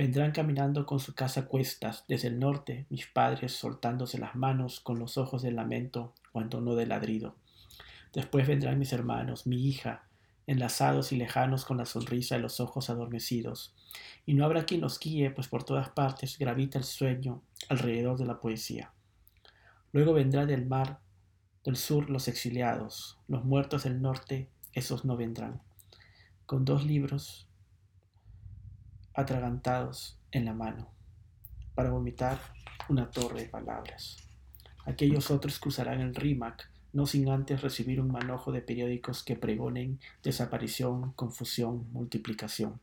Vendrán caminando con su casa a cuestas desde el norte, mis padres soltándose las manos con los ojos del lamento cuando no de ladrido. Después vendrán mis hermanos, mi hija, enlazados y lejanos con la sonrisa de los ojos adormecidos. Y no habrá quien los guíe, pues por todas partes gravita el sueño alrededor de la poesía. Luego vendrá del mar del sur los exiliados, los muertos del norte, esos no vendrán, con dos libros atragantados en la mano, para vomitar una torre de palabras. Aquellos otros cruzarán el rímac, no sin antes recibir un manojo de periódicos que pregonen desaparición, confusión, multiplicación.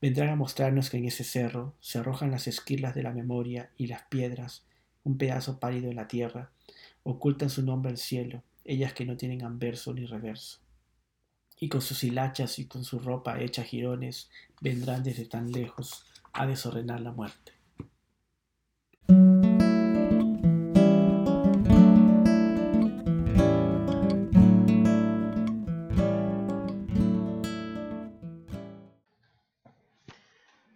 Vendrán a mostrarnos que en ese cerro se arrojan las esquilas de la memoria y las piedras, un pedazo pálido de la tierra, ocultan su nombre al cielo, ellas que no tienen anverso ni reverso. Y con sus hilachas y con su ropa hecha jirones, vendrán desde tan lejos a desordenar la muerte.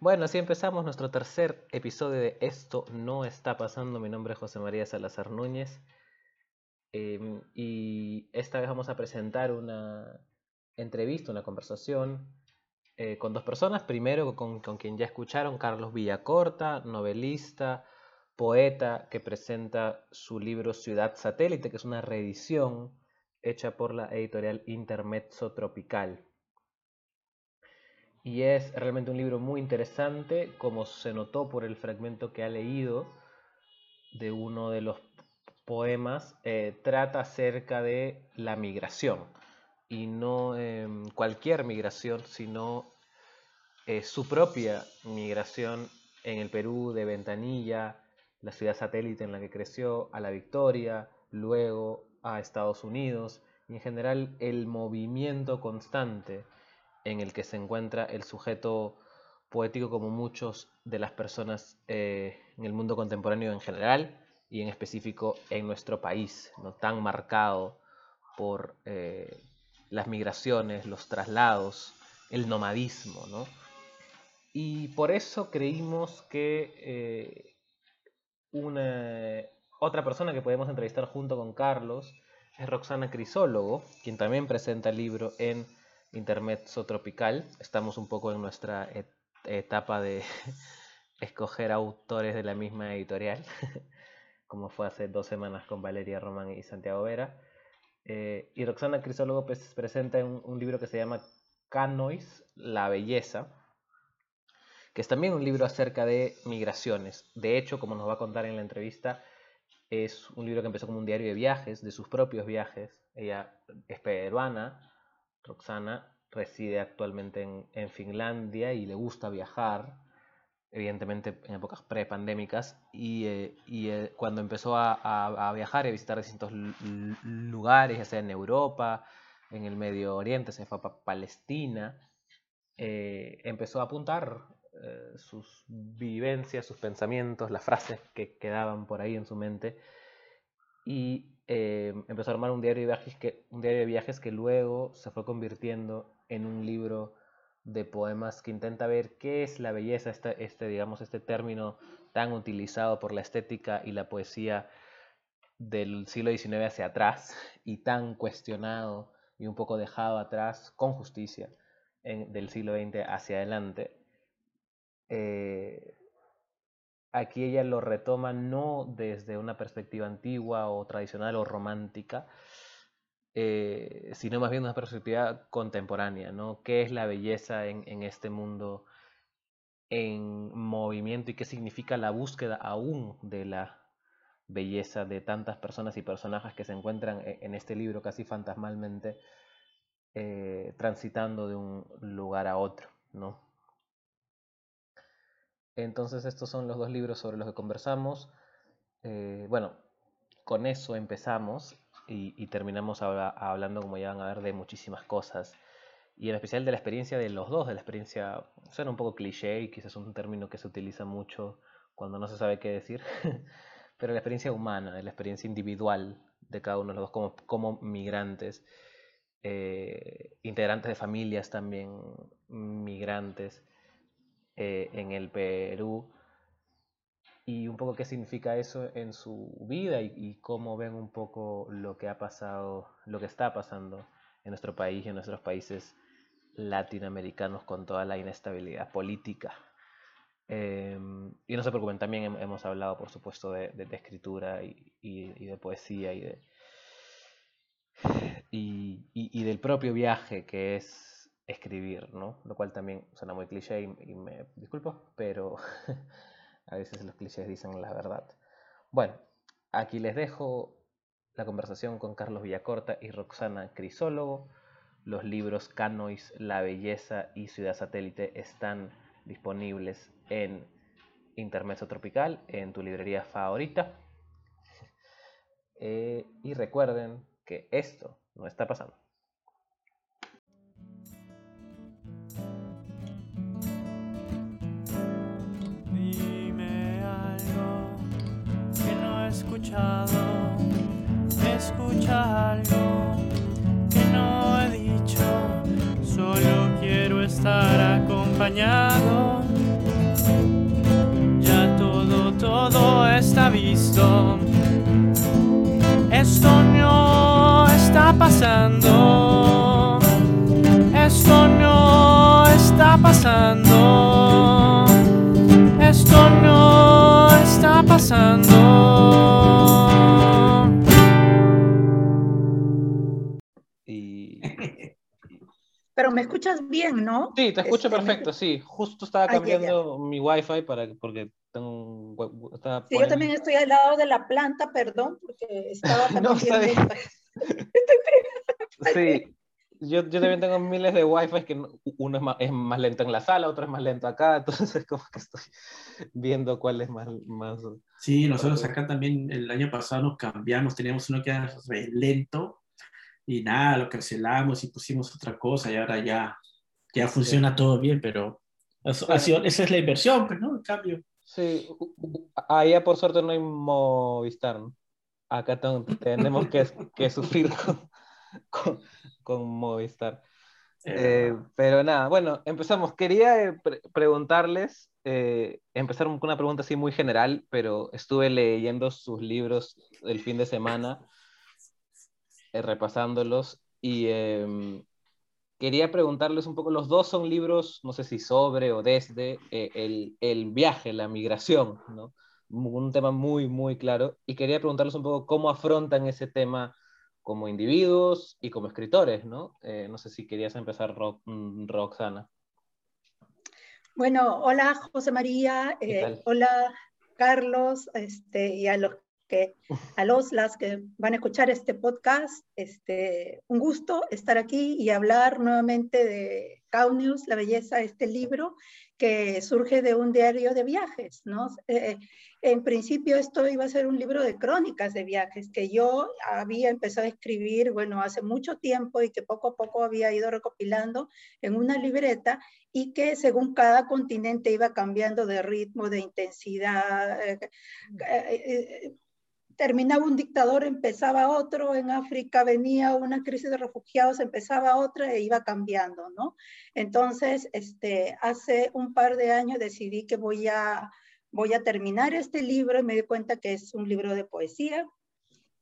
Bueno, así empezamos nuestro tercer episodio de Esto no está pasando. Mi nombre es José María Salazar Núñez. Em, y esta vez vamos a presentar una entrevista, una conversación eh, con dos personas. Primero con, con, quien ya escucharon, Carlos Villacorta, novelista, poeta, que presenta su libro Ciudad Satélite, que es una reedición hecha por la editorial Intermezzo Tropical. Y es realmente un libro muy interesante, como se notó por el fragmento que ha leído de uno de los poemas, eh, trata acerca de la migración. Y no em, cualquier migración, sino eh, su propia migración en el Perú de Ventanilla, la ciudad satélite en la que creció, a la Victoria, luego a Estados Unidos, y en general el movimiento constante en el que se encuentra el sujeto poético como muchos de las personas eh, en el mundo contemporáneo en general y en específico en nuestro país, no tan marcado por eh, las migraciones, los traslados, el nomadismo. ¿no? Y por eso creímos que eh, una, otra persona que podemos entrevistar junto con Carlos es Roxana Crisólogo, quien también presenta el libro en intermezzo tropical. Estamos un poco en nuestra etapa de escoger autores de la misma editorial, como fue hace dos semanas con Valeria Román y Santiago Vera. Eh, y Roxana Crisólogo presenta un, libro que se llama Canois, la belleza, que es también un libro acerca de migraciones. De hecho, como nos va a contar en la entrevista, es un libro que empezó como un diario de viajes, de sus propios viajes. Ella es peruana, Roxana reside actualmente en, Finlandia y le gusta viajar, evidentemente en épocas prepandémicas, y, eh, y eh, cuando empezó a, viajar y a visitar distintos lugares, ya sea en Europa, en el Medio Oriente, se fue a Palestina, eh, empezó a apuntar sus vivencias, sus pensamientos, las frases que quedaban por ahí en su mente, y eh, empezó a armar un diario, de viajes que, un diario de viajes que luego se fue convirtiendo en un libro de poemas que intenta ver qué es la belleza, este, este, digamos, este término tan utilizado por la estética y la poesía del siglo XIX hacia atrás y tan cuestionado y un poco dejado atrás con justicia en, del siglo XX hacia adelante. Eh, Aquí ella lo retoma no desde una perspectiva antigua o tradicional o romántica, eh, sino más bien una perspectiva contemporánea, ¿no? ¿Qué es la belleza en, este mundo en movimiento y qué significa la búsqueda aún de la belleza de tantas personas y personajes que se encuentran e, en este libro casi fantasmalmente eh, transitando de un lugar a otro, ¿no? Entonces estos son los dos libros sobre los que conversamos. Eh, bueno, con eso empezamos y, terminamos hablando, como ya van a ver, de muchísimas cosas. Y en especial de la experiencia de los dos, de la experiencia, suena un poco cliché quizás es un término que se utiliza mucho cuando no se sabe qué decir, pero la experiencia humana, de la experiencia individual de cada uno de los dos como, como migrantes, eh, integrantes de familias también migrantes eh, en el Perú y un poco qué significa eso en su vida y, cómo ven un poco lo que ha pasado, lo que está pasando en nuestro país y en nuestros países latinoamericanos con toda la inestabilidad política. Em, y no se preocupen, también hemos hablado, por supuesto, de, escritura y, de poesía y, de, y, del propio viaje que es escribir, ¿no? Lo cual también suena muy cliché y, me disculpo, pero A veces los clichés dicen la verdad. Bueno, aquí les dejo la conversación con Carlos Villacorta y Roxana Crisólogo. Los libros Canois, La Belleza y Ciudad Satélite están disponibles en Intermeso Tropical, en tu librería favorita. Eh, y recuerden que esto no está pasando. Escuchado, escucha algo que no he dicho, solo quiero estar acompañado. Ya todo, todo está visto. Esto no está pasando. Esto no está pasando. Esto no está pasando. Pero me escuchas bien, ¿no? Sí, te escucho este, perfecto, sí. Justo estaba cambiando mi wifi para porque tengo sí, yo también estoy al lado de la planta, perdón, porque estaba también no, sí, yo, yo, también tengo miles de wifi que uno es más, es más lento en la sala, otro es más lento acá, entonces como que estoy viendo cuál es más... más sí, nosotros acá también el año pasado nos cambiamos, teníamos uno que era lento y nada, lo cancelamos y pusimos otra cosa y ahora ya, ya funciona todo bien, pero esa es la inversión, pues, ¿no? El cambio. Sí, allá por suerte no hay Movistar, ¿no? Acá tenemos que, que sufrir con, con, Movistar. Eh, eh, pero nada, bueno, empezamos. Quería eh, preguntarles, empezar con una pregunta así muy general, pero estuve leyendo sus libros el fin de semana eh, repasándolos y em, quería preguntarles un poco, los dos son libros, no sé si sobre o desde eh, el, el, viaje, la migración, ¿no? Un tema muy, muy claro. Y quería preguntarles un poco cómo afrontan ese tema como individuos y como escritores, ¿no? Eh, no sé si querías empezar, mm, Roxana. Bueno, hola José María, hola Carlos, este, y a los a los las que van a escuchar este podcast, este, un gusto estar aquí y hablar nuevamente de News, La Belleza, este libro que surge de un diario de viajes, ¿no? Eh, en principio esto iba a ser un libro de crónicas de viajes que yo había empezado a escribir, bueno, hace mucho tiempo y que poco a poco había ido recopilando en una libreta y que según cada continente iba cambiando de ritmo, de intensidad. Eh, eh, terminaba un dictador, empezaba otro, en África venía una crisis de refugiados, empezaba otra e iba cambiando, ¿no? Entonces, este, hace un par de años decidí que voy a, voy a terminar este libro y me di cuenta que es un libro de poesía,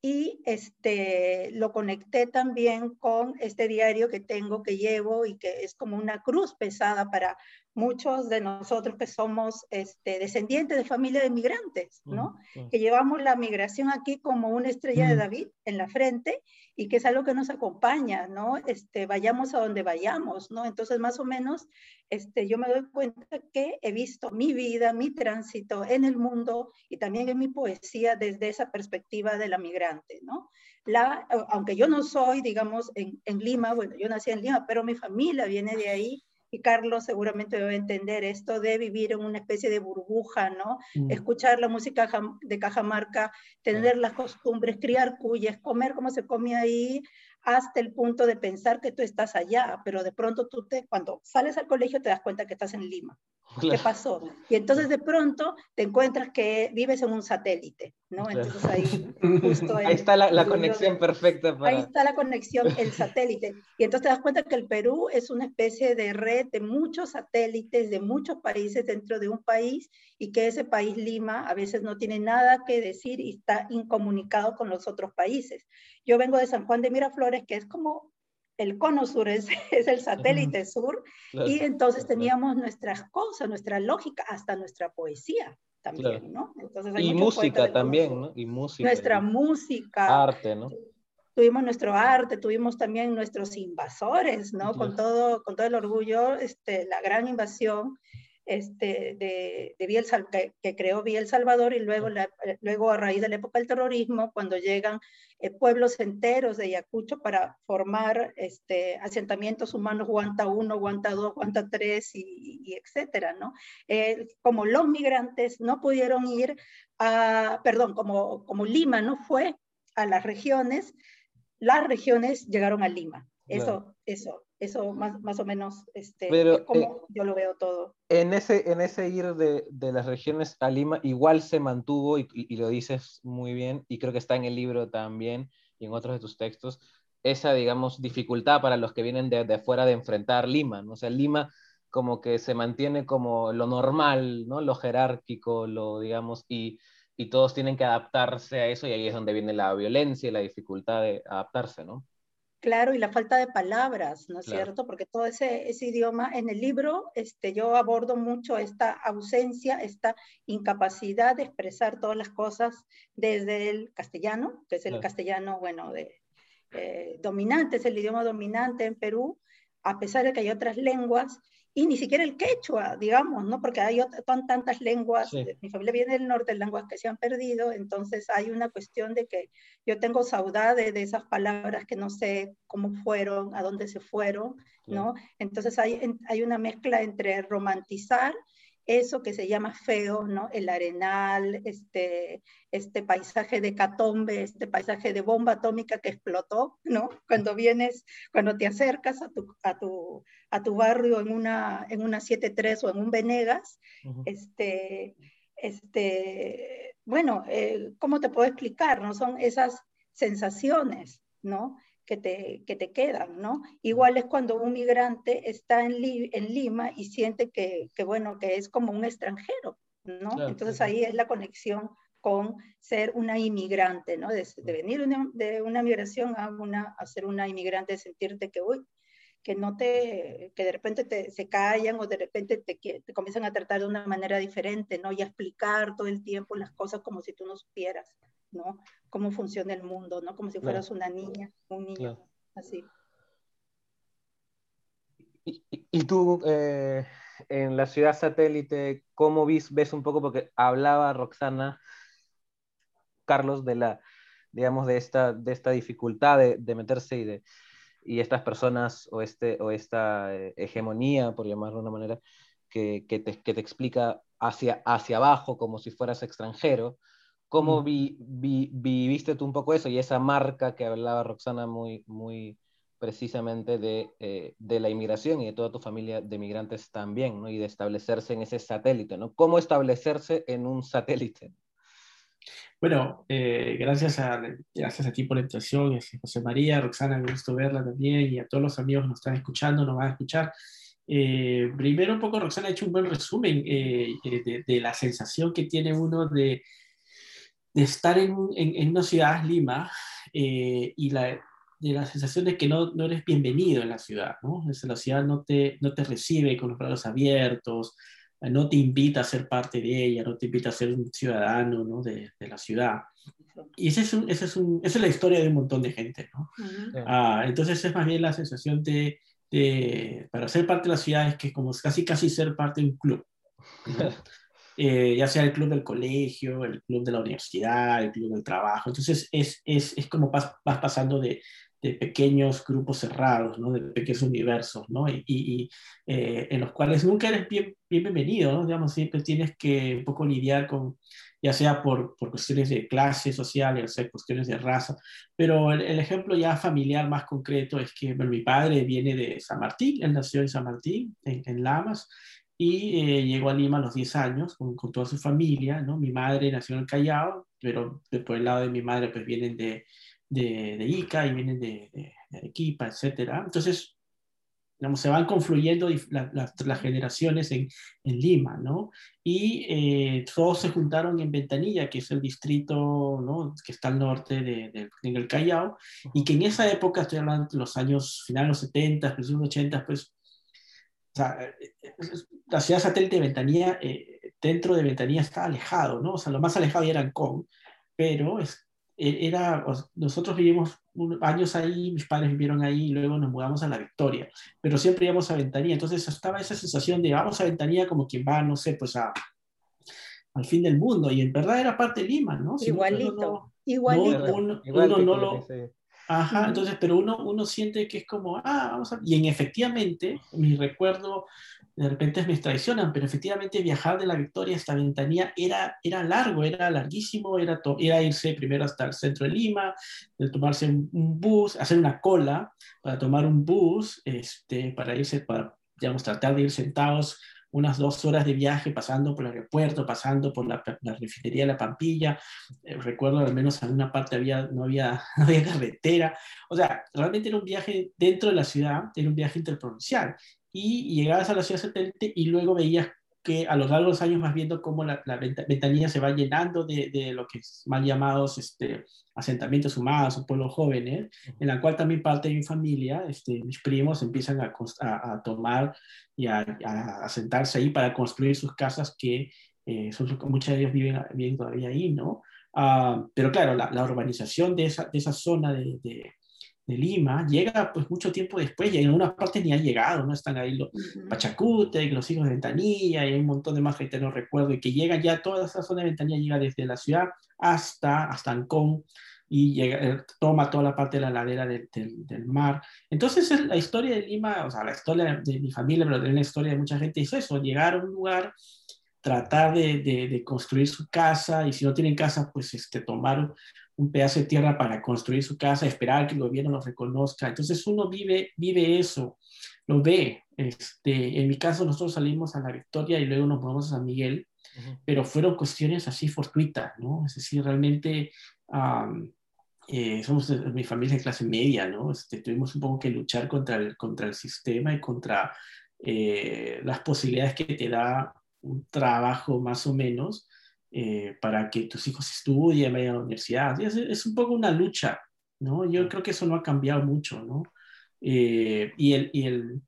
y este, lo conecté también con este diario que tengo, que llevo y que es como una cruz pesada para muchos de nosotros que somos este, descendientes de familia de migrantes, ¿no? Que llevamos la migración aquí como una estrella de David en la frente y que es algo que nos acompaña, ¿no? Este, vayamos a donde vayamos, ¿no? Entonces, más o menos, este, yo me doy cuenta que he visto mi vida, mi tránsito en el mundo y también en mi poesía desde esa perspectiva de la migrante, ¿no? La, aunque yo no soy, digamos, en, en Lima, bueno, yo nací en Lima, pero mi familia viene de ahí y Carlos seguramente debe entender esto de vivir en una especie de burbuja, ¿no? Mm. Escuchar la música de Cajamarca, tener las costumbres, criar cuyes, comer como se come ahí, hasta el punto de pensar que tú estás allá, pero de pronto tú te, cuando sales al colegio te das cuenta que estás en Lima. ¿Qué pasó? Y entonces de pronto te encuentras que vives en un satélite, ¿no? Entonces ahí justo... ahí está la, conexión perfecta. Para... Ahí está la conexión, el satélite. Y entonces te das cuenta que el Perú es una especie de red de muchos satélites de muchos países dentro de un país y que ese país, Lima, a veces no tiene nada que decir y está incomunicado con los otros países. Yo vengo de San Juan de Miraflores, que es como el cono sur es, es el satélite sur, y entonces teníamos nuestras cosas, nuestra lógica, hasta nuestra poesía también, ¿no? y música también, ¿no? Y música. Nuestra música. Arte, ¿no? Tuvimos nuestro arte, tuvimos también nuestros invasores, ¿no? Con, todo, con todo el orgullo, este, la gran invasión este, de, de Biel, que, que, creó Biel Salvador y luego, luego a raíz de la época del terrorismo, cuando llegan eh, pueblos enteros de Ayacucho para formar este, asentamientos humanos Guanta 1, Guanta 2, Guanta 3 y, y etcétera, ¿no? Eh, como los migrantes no pudieron ir a, perdón, como, como Lima no fue a las regiones, las regiones llegaron a Lima. Eso, eso, eso más, más o menos este, Pero, como eh, yo lo veo todo. En ese, en ese ir de, de las regiones a Lima, igual se mantuvo, y, y, lo dices muy bien, y creo que está en el libro también y en otros de tus textos, esa, digamos, dificultad para los que vienen de, de afuera de enfrentar Lima, ¿no? O sea, Lima como que se mantiene como lo normal, ¿no? Lo jerárquico, lo, digamos, y, y todos tienen que adaptarse a eso, y ahí es donde viene la violencia y la dificultad de adaptarse, ¿no? Claro, y la falta de palabras, ¿no es cierto? Porque todo ese, ese, idioma, en el libro este, yo abordo mucho esta ausencia, esta incapacidad de expresar todas las cosas desde el castellano, que es el castellano, bueno, de, eh, dominante, es el idioma dominante en Perú, a pesar de que hay otras lenguas, y ni siquiera el quechua, digamos, ¿no? Porque hay tantas lenguas, mi familia viene del norte, lenguas que se han perdido, entonces hay una cuestión de que yo tengo saudade de esas palabras que no sé cómo fueron, a dónde se fueron, ¿no? Entonces hay, hay una mezcla entre romantizar eso que se llama feo, ¿no? El arenal, este, este paisaje de catombe, este paisaje de bomba atómica que explotó, ¿no? Cuando vienes, cuando te acercas a tu, a tu, a tu barrio en una, en una 7-3 o en un Venegas, este, este, bueno, eh, ¿cómo te puedo explicar? ¿No? Son esas sensaciones, ¿no? Que te, que te quedan, ¿no? Igual es cuando un migrante está en, en Lima y siente que, que, bueno, que es como un extranjero, ¿no? Entonces ahí es la conexión con ser una inmigrante, ¿no? De, venir de una migración a, una, a ser una inmigrante, sentirte que, uy, que no te, que de repente te, se callan o de repente te, te comienzan a tratar de una manera diferente, ¿no? Y a explicar todo el tiempo las cosas como si tú no supieras. ¿No? Cómo funciona el mundo, ¿no? Como si fueras una niña, un niño, así. Y, tú, eh, en la ciudad satélite, ¿cómo ves, ves un poco? Porque hablaba Roxana, Carlos, de la, digamos, de esta, de esta dificultad de, meterse y de y estas personas o, este, o esta eh, hegemonía, por llamarlo de una manera, que, que, te, que, te, explica hacia, hacia abajo como si fueras extranjero, ¿Cómo vi, viviste tú un poco eso y esa marca que hablaba Roxana muy, muy precisamente de, eh, de, la inmigración y de toda tu familia de migrantes también, ¿no? Y de establecerse en ese satélite, ¿no? ¿Cómo establecerse en un satélite? Bueno, eh, gracias, a, gracias a ti por la invitación, José María, Roxana, me gusto verla también y a todos los amigos que nos están escuchando, nos van a escuchar. Eh, primero un poco, Roxana ha hecho un buen resumen de, de, la sensación que tiene uno de, de estar en, en, una ciudad, Lima, eh, y la, de la sensación de que no, no, eres bienvenido en la ciudad, ¿no? la ciudad no te, no te recibe con los brazos abiertos, no te invita a ser parte de ella, no te invita a ser un ciudadano ¿no? de, de, la ciudad. Y ese es un, ese es un, esa es la historia de un montón de gente, ¿no? ah, entonces es más bien la sensación de, de, para ser parte de la ciudad es que como casi casi ser parte de un club. Eh, ya sea el club del colegio, el club de la universidad, el club del trabajo. Entonces es, es, es como vas, vas pasando de, de, pequeños grupos cerrados, ¿no? de pequeños universos, ¿no? y, y eh, en los cuales nunca eres bien, bienvenido, ¿no? digamos, siempre tienes que un poco lidiar con, ya sea por, por cuestiones de clase social, ya sea cuestiones de raza, pero el, el, ejemplo ya familiar más concreto es que bueno, mi padre viene de San Martín, él nació en San Martín, en, en Lamas, y eh, llegó a Lima a los 10 años con, con, toda su familia, ¿no? Mi madre nació en el Callao, pero por el lado de mi madre pues vienen de, de, de Ica y vienen de, de, de Arequipa, etcétera. Entonces, digamos, se van confluyendo las generaciones en, en, Lima, ¿no? Y eh, todos se juntaron en Ventanilla, que es el distrito, ¿no? Que está al norte de, de, en el Callao, y que en esa época, estoy hablando de los años finales de los 70, principios 80, pues, o sea, eh, eh, la ciudad satélite de Ventanilla, eh, dentro de Ventanilla está alejado, ¿no? O sea, lo más alejado era Ancón, pero es, e, era, nosotros vivimos años ahí, mis padres vivieron ahí y luego nos mudamos a La Victoria, pero siempre íbamos a Ventanilla, entonces estaba esa sensación de vamos a Ventanilla como quien va, no sé, pues a, al fin del mundo, y en verdad era parte de Lima, ¿no? Si igualito, no, igualito. No, uno, uno no lo... Ajá, entonces, pero uno, uno siente que es como, ah, vamos a... Y en efectivamente, mi recuerdo de repente me traicionan, pero efectivamente viajar de la Victoria hasta Ventanilla era, era largo, era larguísimo, era, era irse primero hasta el centro de Lima, de tomarse un, un, bus, hacer una cola para tomar un bus, este, para irse, para, digamos, tratar de ir sentados unas dos horas de viaje pasando por el aeropuerto, pasando por la, la refinería de la Pampilla. Eh, recuerdo al menos en una parte había, no, había, no había carretera. O sea, realmente era un viaje dentro de la ciudad, era un viaje interprovincial y llegabas a la ciudad satélite y luego veías que a lo largo de los años vas viendo cómo la, la ventanilla se va llenando de, de, lo que es mal llamados este, asentamientos humanos o pueblos jóvenes, en la cual también parte de mi familia, este, mis primos empiezan a, a, a tomar y a, a, asentarse ahí para construir sus casas que eh, son, muchos de ellos viven, viven todavía ahí, ¿no? Uh, pero claro, la, la, urbanización de esa, de esa zona de, de de Lima, llega pues mucho tiempo después y en algunas partes ni ha llegado, ¿no? Están ahí los uh -huh. Pachacute, los hijos de Ventanilla y hay un montón de más gente, no recuerdo, y que llega ya toda esa zona de Ventanilla, llega desde la ciudad hasta, hasta Ancón y llega, eh, toma toda la parte de la ladera de, de, del mar. Entonces la historia de Lima, o sea, la historia de mi familia, pero también la historia de mucha gente es eso, llegar a un lugar tratar de, de, de, construir su casa y si no tienen casa, pues este, tomar un pedazo de tierra para construir su casa, esperar que el gobierno lo reconozca. Entonces uno vive, vive eso, lo ve. Este, en mi caso nosotros salimos a la Victoria y luego nos movemos a San Miguel, uh -huh. pero fueron cuestiones así fortuitas, ¿no? Es decir, realmente um, eh, somos mi familia de clase media, ¿no? Este, tuvimos un poco que luchar contra el, contra el sistema y contra eh, las posibilidades que te da un trabajo más o menos eh, para que tus hijos estudien, vayan a la universidad. Es, es, un poco una lucha, ¿no? Yo creo que eso no ha cambiado mucho, ¿no? Eh, y, el, y, el,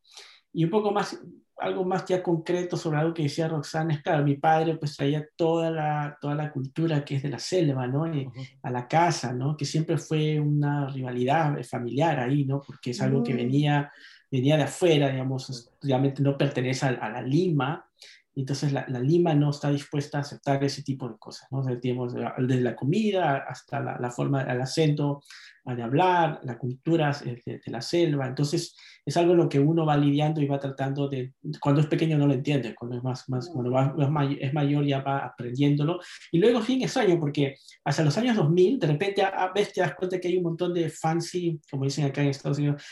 y un poco más, algo más ya concreto sobre algo que decía Roxana, es claro, mi padre pues traía toda la, toda la cultura que es de la selva, ¿no? Y, uh -huh. A la casa, ¿no? Que siempre fue una rivalidad familiar ahí, ¿no? Porque es algo uh -huh. que venía, venía de afuera, digamos, obviamente no pertenece a, a la Lima, entonces la, Lima no está dispuesta a aceptar ese tipo de cosas, ¿no? Desde la comida hasta la, la forma, el acento de hablar, la cultura de, de, la selva. Entonces es algo en lo que uno va lidiando y va tratando de, cuando es pequeño no lo entiende, cuando es más, más cuando va, es mayor ya va aprendiéndolo. Y luego fin extraño porque hasta los años 2000 de repente a, ves te das cuenta que hay un montón de fancy, como dicen acá en Estados Unidos,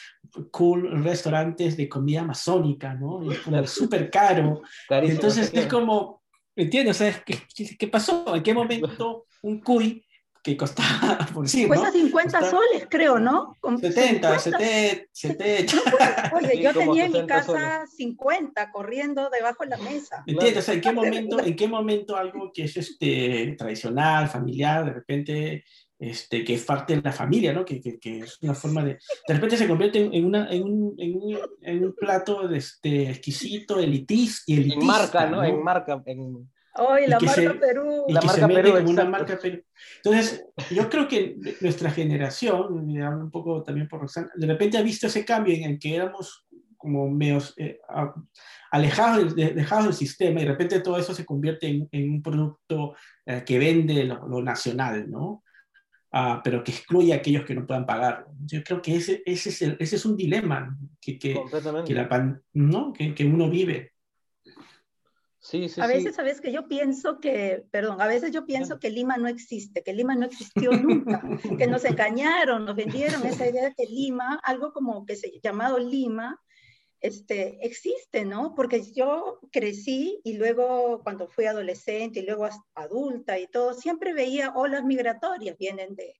cool restaurantes de comida amazónica, ¿no? Es súper caro. Entonces es como, ¿entiendes? O sea, ¿qué, ¿qué, pasó? ¿En qué momento un cuy que costaba, por decir, Cuesta ¿no? 50 Cuesta soles, creo, ¿no? Con 70, 70, 70. Oye, yo tenía en mi casa soles. 50 corriendo debajo de la mesa. ¿Entiendes? O sea, ¿en qué momento, en qué momento algo que es este, tradicional, familiar, de repente este, que es parte de la familia, ¿no? Que, que, que, es una forma de... De repente se convierte en, una, en, un, en, un, en un plato de este, exquisito, elitis, y elitista. En marca, ¿no? ¿no? En marca, en... Hoy la marca se, Perú. Y la que marca se Perú, como una marca Perú. Entonces, yo creo que nuestra generación, me hablo un poco también por Roxana, de repente ha visto ese cambio en el que éramos como medios eh, alejados, de, dejados del sistema y de repente todo eso se convierte en, en un producto eh, que vende lo, lo nacional, ¿no? Uh, pero que excluye a aquellos que no puedan pagar. Yo creo que ese, ese, es, el, ese es un dilema que, que, que, la, ¿no? que, que uno vive. Sí, sí, a veces, sí. sabes que yo pienso que, perdón, a veces yo pienso que Lima no existe, que Lima no existió nunca, que nos engañaron, nos vendieron esa idea de que Lima, algo como que se llamado Lima, este, existe, ¿no? Porque yo crecí y luego cuando fui adolescente y luego adulta y todo, siempre veía olas migratorias, vienen de,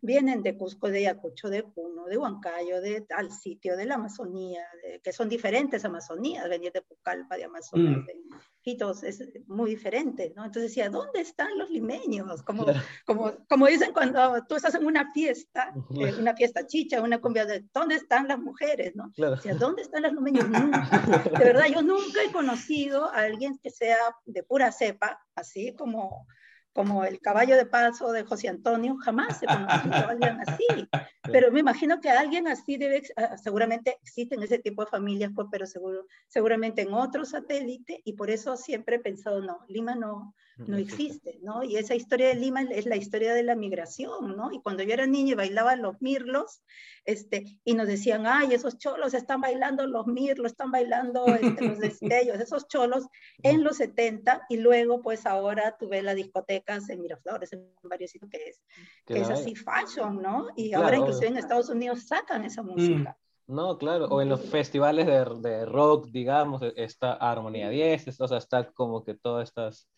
vienen de Cusco, de Ayacucho, de Puno, de Huancayo, de tal sitio, de la Amazonía, que son diferentes Amazonías, venir de Pucallpa, de Amazonas, mm. de Quitos, es muy diferente, ¿no? Entonces decía, ¿dónde están los limeños? Como, como, como dicen cuando tú estás en una fiesta, eh, una fiesta chicha, una cumbia, de, ¿dónde están las mujeres? ¿no? Decía, ¿dónde están los limeños? De verdad, yo nunca he conocido a alguien que sea de pura cepa, así como como el caballo de paso de José Antonio, jamás se conoció a alguien así. Pero me imagino que alguien así debe, ah, seguramente existen ese tipo de familias, pues, pero seguro, seguramente en otro satélite, y por eso siempre he pensado, no, Lima no, no existe, ¿no? Y esa historia de Lima es la historia de la migración, ¿no? Y cuando yo era niña y bailaba los mirlos, este, y nos decían, ay, esos cholos están bailando los mirlos, están bailando este, los destellos, esos cholos en los 70, y luego, pues ahora tuve las discotecas en Miraflores, en varios sitios que es, que es así fashion, ¿no? Y ahora inclusive en Estados Unidos sacan esa mm. música. No, claro, o en los festivales de, de rock, digamos, está Armonía 10, o sea, está como que todas estas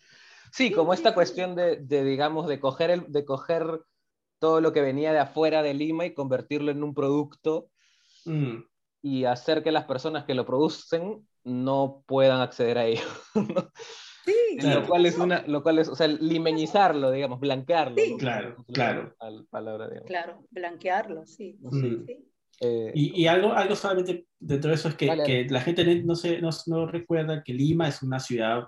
Sí, como esta cuestión de, digamos, de coger, el, de coger todo lo que venía de afuera de Lima y convertirlo en un producto mm. y hacer que las personas que lo producen no puedan acceder a ello. Sí, lo cual es una, lo cual es, o sea, limeñizarlo, digamos, blanquearlo. Sí. Claro, claro. Palabra, claro, blanquearlo, sí. Mm. Eh, y, y, algo, algo solamente dentro de eso es que, que la gente no, se, no, no, recuerda que Lima es una ciudad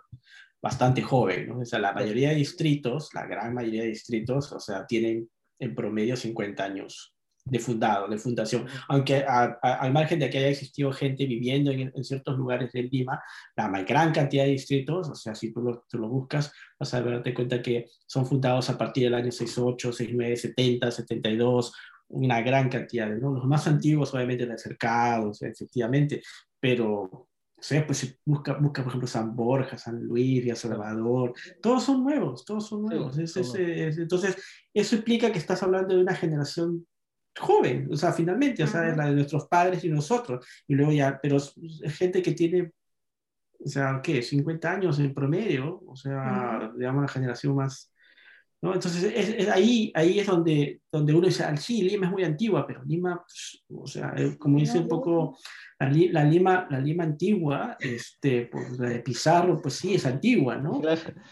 bastante joven, ¿no? O sea, la mayoría de distritos, la gran mayoría de distritos, o sea, tienen en promedio 50 años de fundado, de fundación. Aunque al margen de que haya existido gente viviendo en, ciertos lugares de Lima, la gran cantidad de distritos, o sea, si tú lo, tú lo buscas, vas a darte cuenta que son fundados a partir del año 68, 69, 70, 72, una gran cantidad. ¿no? Los más antiguos, obviamente, los cercados, efectivamente, pero sea, pues busca, busca, por ejemplo, San Borja, San Luis, Villa Salvador, todos son nuevos, todos son nuevos. entonces, eso implica que estás hablando de una generación joven, o sea, finalmente, o sea, la de nuestros padres y nosotros, y luego ya, pero es gente que tiene, o sea, ¿qué? 50 años en promedio, o sea, digamos, la generación más, ¿no? Entonces, es, ahí, ahí es donde, donde uno dice, ah, sí, Lima es muy antigua, pero Lima, pues, o sea, como dice un poco la, Lima, la Lima antigua, este, pues, la de Pizarro, pues sí, es antigua, ¿no?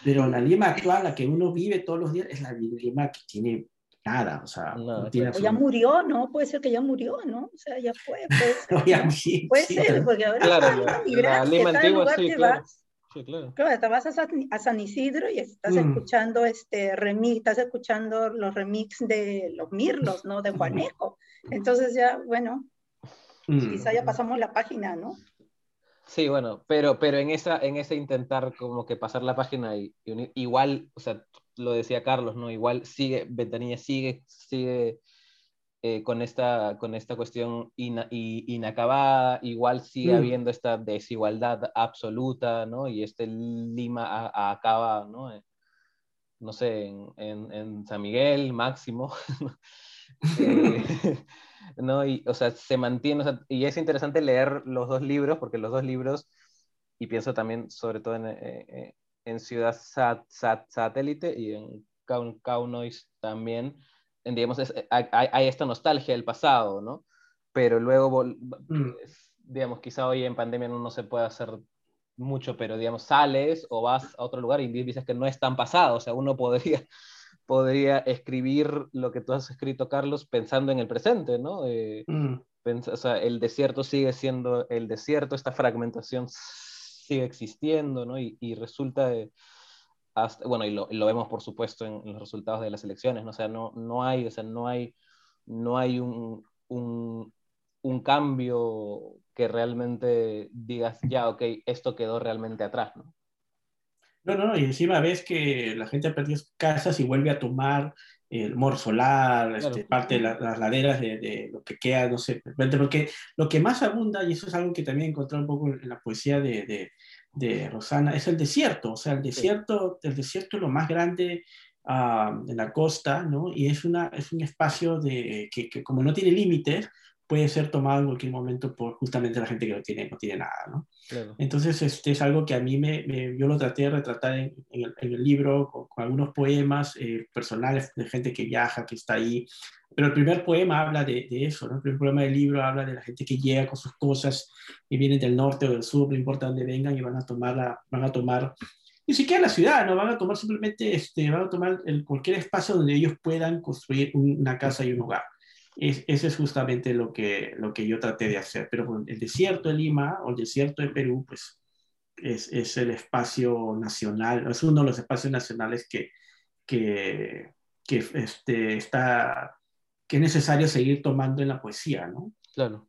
Pero la Lima actual, la que uno vive todos los días, es la Lima que tiene nada, o sea, no, tiene ya murió, ¿no? Puede ser que ya murió, ¿no? O sea, ya fue, puede ser. puede ser, porque ahora claro, la, Lima antigua, sí, claro. Sí, claro. claro. te vas a San, a San Isidro y estás mm. escuchando este remix, estás escuchando los remix de los Mirlos, ¿no? De Juanejo. Entonces ya, bueno, Mm. Quizá ya pasamos la página, ¿no? Sí, bueno, pero, pero en, esa, en ese intentar como que pasar la página y, igual, o sea, lo decía Carlos, ¿no? Igual sigue, Ventanilla sigue, sigue eh, con, esta, con esta cuestión inacabada, igual sigue mm. habiendo esta desigualdad absoluta, ¿no? Y este Lima acaba, ¿no? Eh, no sé, en, en, en San Miguel, máximo. eh, ¿no? Y, o sea, se mantiene, y es interesante leer los dos libros, porque los dos libros, y pienso también sobre todo en, eh, eh, en Ciudad Sat, Satélite y en Kaunois también, digamos, eh, hay, esta nostalgia del pasado, ¿no? Pero luego, mm. digamos, quizá hoy en pandemia no, no se puede hacer mucho, pero digamos, sales o vas a otro lugar y dices que no es tan pasado, o sea, uno podría podría escribir lo que tú has escrito, Carlos, pensando en el presente, ¿no? Eh, mm. o sea, el desierto sigue siendo el desierto, esta fragmentación sigue existiendo, ¿no? Y, y resulta, de, hasta, bueno, y lo, lo, vemos por supuesto en, los resultados de las elecciones, ¿no? O sea, no, no hay, o sea, no hay, no hay un, un, un cambio que realmente digas, ya, ok, esto quedó realmente atrás, ¿no? No, no, y encima ves que la gente ha perdido casas y vuelve a tomar el mor solar, este, parte de las laderas de, lo que queda, no sé, porque lo que más abunda, y eso es algo que también encontré un poco en la poesía de, de Rosana, es el desierto, o sea, el desierto, el desierto es lo más grande uh, en la costa, ¿no? Y es, una, es un espacio de, que, que como no tiene límites, puede ser tomado en cualquier momento por justamente la gente que no tiene, no tiene nada, ¿no? Entonces, este es algo que a mí me, yo lo traté de retratar en, el, libro con, algunos poemas eh, personales de gente que viaja, que está ahí. Pero el primer poema habla de, eso, ¿no? El primer poema del libro habla de la gente que llega con sus cosas y vienen del norte o del sur, no importa dónde vengan, y van a tomar, la, van a tomar ni siquiera la ciudad, ¿no? Van a tomar simplemente, este, van a tomar el, cualquier espacio donde ellos puedan construir una casa y un hogar. Es, ese es justamente lo que, lo que yo traté de hacer. Pero el desierto de Lima o el desierto de Perú, pues es, es el espacio nacional, es uno de los espacios nacionales que, que, que, este, está, que es necesario seguir tomando en la poesía, ¿no? Claro.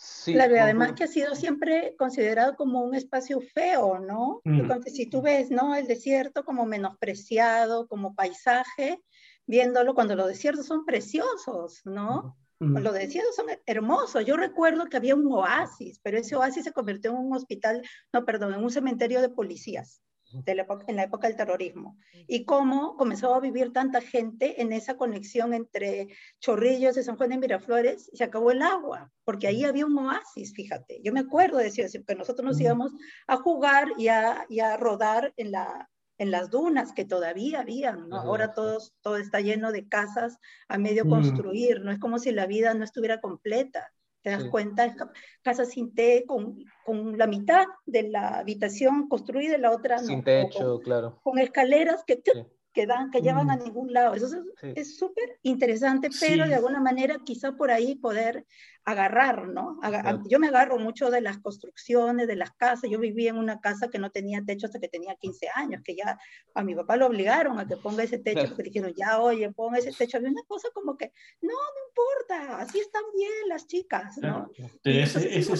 Sí, claro, y además que ha sido siempre considerado como un espacio feo, ¿no? Mm. Si tú ves, ¿no? El desierto como menospreciado, como paisaje, viéndolo cuando los desiertos son preciosos, ¿no? Los desiertos son hermosos. Yo recuerdo que había un oasis, pero ese oasis se convirtió en un hospital, no, perdón, en un cementerio de policías de la en la época del terrorismo. Y cómo comenzó a vivir tanta gente en esa conexión entre Chorrillos de San Juan de Miraflores, se acabó el agua, porque ahí había un oasis, fíjate. Yo me acuerdo de decir, que nosotros nos íbamos a jugar y a, y a rodar en la, en las dunas que todavía habían, ¿no? Ahora todos, todo está lleno de casas a medio mm. construir, no es como si la vida no estuviera completa. Te das cuenta, casa sin té, con, con, la mitad de la habitación construida y la otra sin techo, claro. Con escaleras que que, dan, que llevan a mm. ningún lado. Eso es súper interesante, pero de alguna manera quizá por ahí poder agarrar, ¿no? Yo me agarro mucho de las construcciones, de las casas. Yo vivía en una casa que no tenía techo hasta que tenía 15 años, que ya a mi papá lo obligaron a que ponga ese techo, porque dijeron, ya, oye, ponga ese techo. Había una cosa como que, no, no importa, así están bien las chicas, ¿no? ese, es,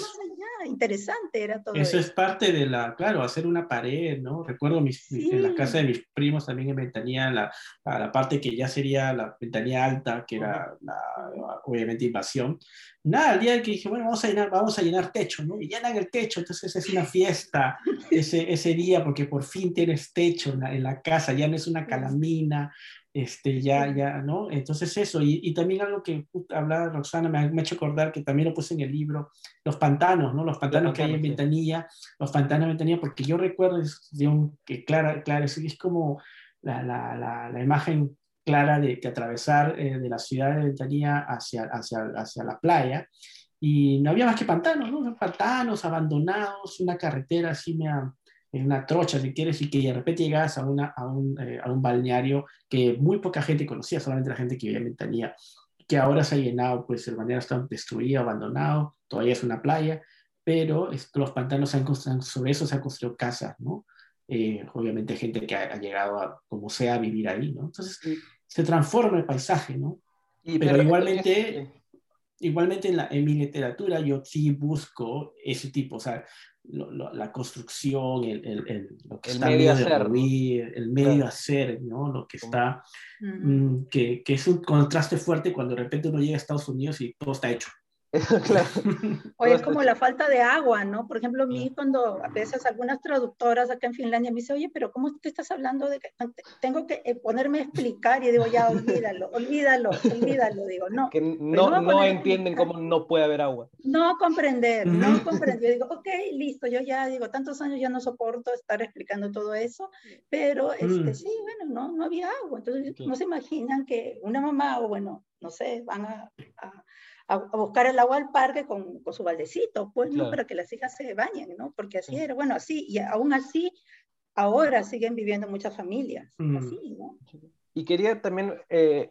interesante era todo eso. es parte de la, claro, hacer una pared, ¿no? Recuerdo mis, en la casa de mis primos también en ventanilla, la, la parte que ya sería la ventanilla alta, que era la, obviamente invasión nada, el día que dije, bueno, vamos a llenar, vamos a llenar techo, ¿no? Y llenan el techo, entonces es una fiesta ese, ese día porque por fin tienes techo en la, casa, ya no es una calamina, este, ya, ya, ¿no? Entonces eso, y, y también algo que hablaba Roxana, me ha, me ha, hecho acordar que también lo puse en el libro, los pantanos, ¿no? Los pantanos, que hay en Ventanilla, los pantanos de Ventanilla, porque yo recuerdo, de un, que claro, claro, es como la, la, la, la imagen clara de que atravesar eh, de la ciudad de Ventanilla hacia, hacia, hacia la playa y no había más que pantanos, ¿no? Pantanos abandonados, una carretera así, en una trocha, si quieres, y que de repente llegas a, una, a, un, eh, a un balneario que muy poca gente conocía, solamente la gente que vivía en Ventanilla, que ahora se ha llenado, pues el balneario está destruido, abandonado, todavía es una playa, pero los pantanos han, sobre eso se han construido casas, ¿no? Eh, obviamente gente que ha, llegado a, como sea, a vivir ahí, ¿no? Entonces, se transforma el paisaje, ¿no? pero, igualmente, igualmente en, la, en, mi literatura yo sí busco ese tipo, o sea, la construcción, el, el, lo que está medio hacer, el medio hacer, ¿no? Lo que está, mm, que, que, es un contraste fuerte cuando de repente uno llega a Estados Unidos y todo está hecho. claro. Oye, es como la falta de agua, ¿no? Por ejemplo, a mí cuando a veces algunas traductoras acá en Finlandia me dicen, oye, pero ¿cómo te estás hablando de que tengo que eh, ponerme a explicar? Y digo, ya, olvídalo, olvídalo, olvídalo, digo, no. Que no, no entienden cómo no puede haber agua. No comprender, no comprender. Yo digo, ok, listo, yo ya digo, tantos años ya no soporto estar explicando todo eso, pero este, mm. sí, bueno, no, no había agua. Entonces, no se imaginan que una mamá, o bueno, no sé, van a a, buscar el agua al parque con, con su baldecito, pues, ¿no? Para que las hijas se bañen, ¿no? Porque así era, bueno, así, y aún así, ahora siguen viviendo muchas familias, mm. así, ¿no? Y quería también eh,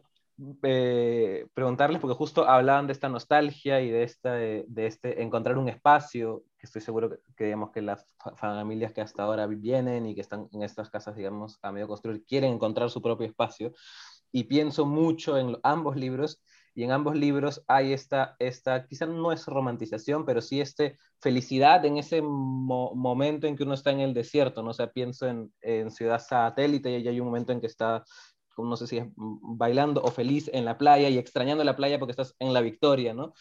eh, preguntarles, porque justo hablaban de esta nostalgia y de, esta, de, este encontrar un espacio, que estoy seguro que, digamos, que las familias que hasta ahora vienen y que están en estas casas, digamos, a medio construir, quieren encontrar su propio espacio. Y pienso mucho en ambos libros y en ambos libros hay esta, esta quizá no es romantización, pero sí este felicidad en ese momento en que uno está en el desierto, ¿no? O sea, pienso en, en Ciudad Satélite y hay un momento en que está, no sé si es bailando o feliz en la playa y extrañando la playa porque estás en la victoria, ¿no?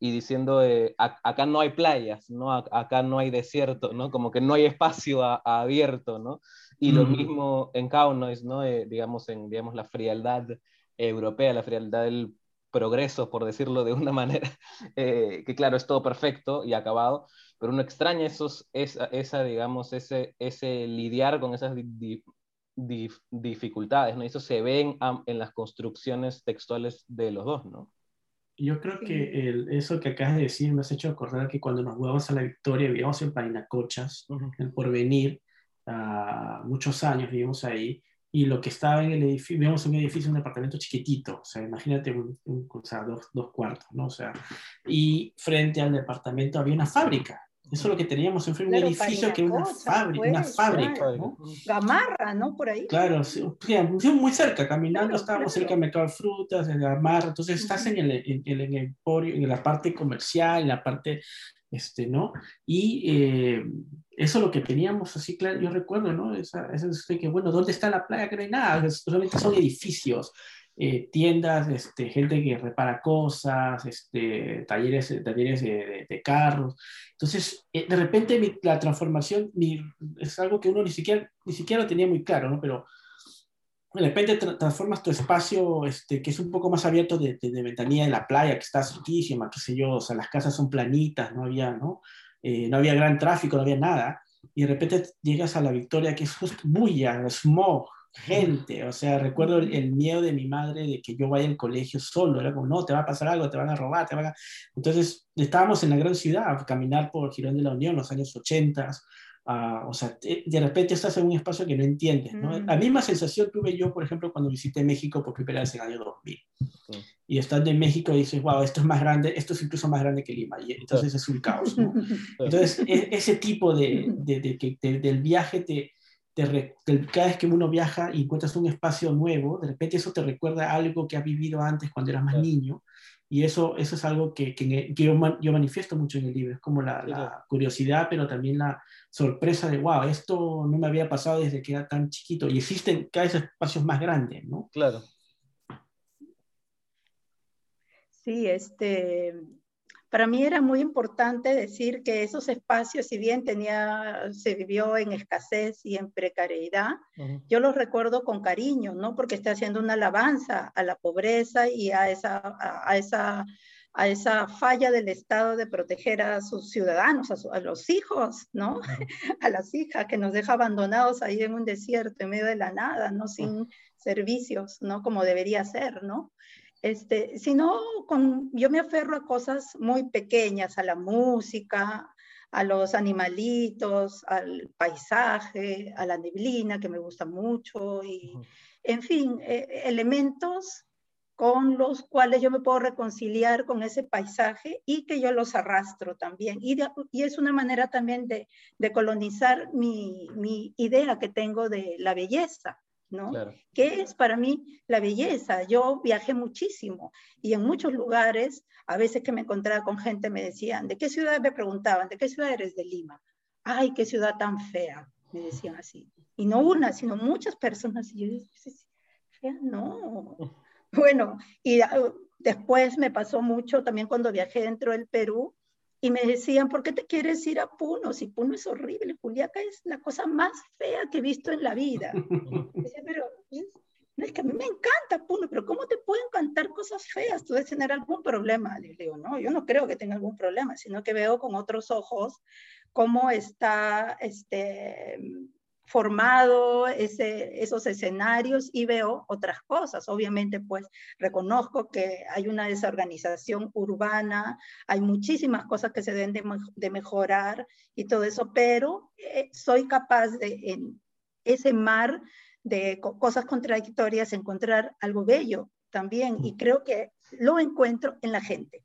Y diciendo, eh, acá no hay playas, ¿no? acá no hay desierto, ¿no? Como que no hay espacio abierto, ¿no? Y lo mismo en Kaunois, ¿no? Eh, digamos, en digamos, la frialdad europea, la frialdad del progreso, por decirlo de una manera, eh, que claro, es todo perfecto y acabado, pero uno extraña esos, esa, esa digamos, ese, ese lidiar con esas dificultades, ¿no? Y eso se ve en, en, las construcciones textuales de los dos, ¿no? Yo creo que el, eso que acabas de decir me has hecho acordar que cuando nos mudamos a la Victoria, vivíamos en Parinacochas, uh en Porvenir, uh, muchos años vivimos ahí, y lo que estaba en el edificio, vemos un edificio, un departamento chiquitito, o sea, imagínate un, o sea, dos, dos, cuartos, ¿no? O sea, y frente al departamento había una fábrica. Eso es lo que teníamos en frente, un edificio que era una fábrica, una pues, fábrica, ¿no? Gamarra, ¿no? Por ahí. Claro, sí, muy cerca, caminando estábamos cerca del mercado de frutas, de Gamarra, entonces estás en el, en, el, en, el, en la parte comercial, en la parte este, ¿no? Y eh, eso es lo que teníamos así, claro, yo recuerdo, ¿no? Esa, esa que, bueno, ¿dónde está la playa? Que no hay nada, solamente son edificios, eh, tiendas, este, gente que repara cosas, este, talleres, talleres de, de, carros. Entonces, eh, de repente la transformación es algo que uno ni siquiera, ni siquiera lo tenía muy claro, ¿no? Pero de repente transformas tu espacio, este, que es un poco más abierto de, de, ventanilla de la playa, que está cerquísima, qué sé yo, o sea, las casas son planitas, no había, ¿no? Eh, no había gran tráfico, no había nada, y de repente llegas a la Victoria, que es justo bulla, smog, gente, o sea, recuerdo el, miedo de mi madre de que yo vaya al colegio solo, era como, no, te va a pasar algo, te van a robar, te van a... Entonces, estábamos en la gran ciudad, a caminar por Girón de la Unión, los años 80, o sea, de repente estás en un espacio que no entiendes, ¿no? La misma sensación tuve yo, por ejemplo, cuando visité México por primera vez en el año 2000. Y estando en México dices, wow, esto es más grande, esto es incluso más grande que Lima. Y entonces es un caos, ¿no? Entonces, e, ese tipo de, de, de, del viaje te, te, cada vez que uno viaja y encuentras un espacio nuevo, de repente eso te recuerda algo que has vivido antes cuando eras más niño. Y eso, eso es algo que, que, yo, yo, manifiesto mucho en el libro, es como la, la, curiosidad, pero también la sorpresa de, wow, esto no me había pasado desde que era tan chiquito. Y existen cada vez espacios más grandes, ¿no? Claro. Sí, este, para mí era muy importante decir que esos espacios, si bien tenía, se vivió en escasez y en precariedad, yo los recuerdo con cariño, ¿no? Porque está haciendo una alabanza a la pobreza y a esa, a, esa, a esa falla del Estado de proteger a sus ciudadanos, a, los hijos, ¿no? a las hijas que nos deja abandonados ahí en un desierto, en medio de la nada, ¿no? Sin servicios, ¿no? Como debería ser, ¿no? Este, sino con, yo me aferro a cosas muy pequeñas, a la música, a los animalitos, al paisaje, a la neblina que me gusta mucho y, en fin, e, elementos con los cuales yo me puedo reconciliar con ese paisaje y que yo los arrastro también. Y, y es una manera también de, de colonizar mi, mi, idea que tengo de la belleza. ¿No? ¿Qué es para mí la belleza? Yo viajé muchísimo y en muchos lugares, a veces que me encontraba con gente, me decían, ¿de qué ciudad me preguntaban? ¿De qué ciudad eres de Lima? Ay, qué ciudad tan fea, me decían así. Y no una, sino muchas personas. Y yo decía, fea, no. Bueno, y ah, después me pasó mucho también cuando viajé dentro del Perú, y me decían, ¿por qué te quieres ir a Puno? Si Puno es horrible, Juliaca es la cosa más fea que he visto en la vida. Decía, pero no, es que a mí me encanta Puno, pero ¿cómo te pueden encantar cosas feas? Tú debes tener algún problema. Le digo, no, yo no creo que tenga algún problema, sino que veo con otros ojos cómo está este, formado ese, esos escenarios y veo otras cosas. Obviamente, pues reconozco que hay una desorganización urbana, hay muchísimas cosas que se deben de, mejorar y todo eso, pero eh, soy capaz de en ese mar de cosas contradictorias encontrar algo bello también y creo que lo encuentro en la gente.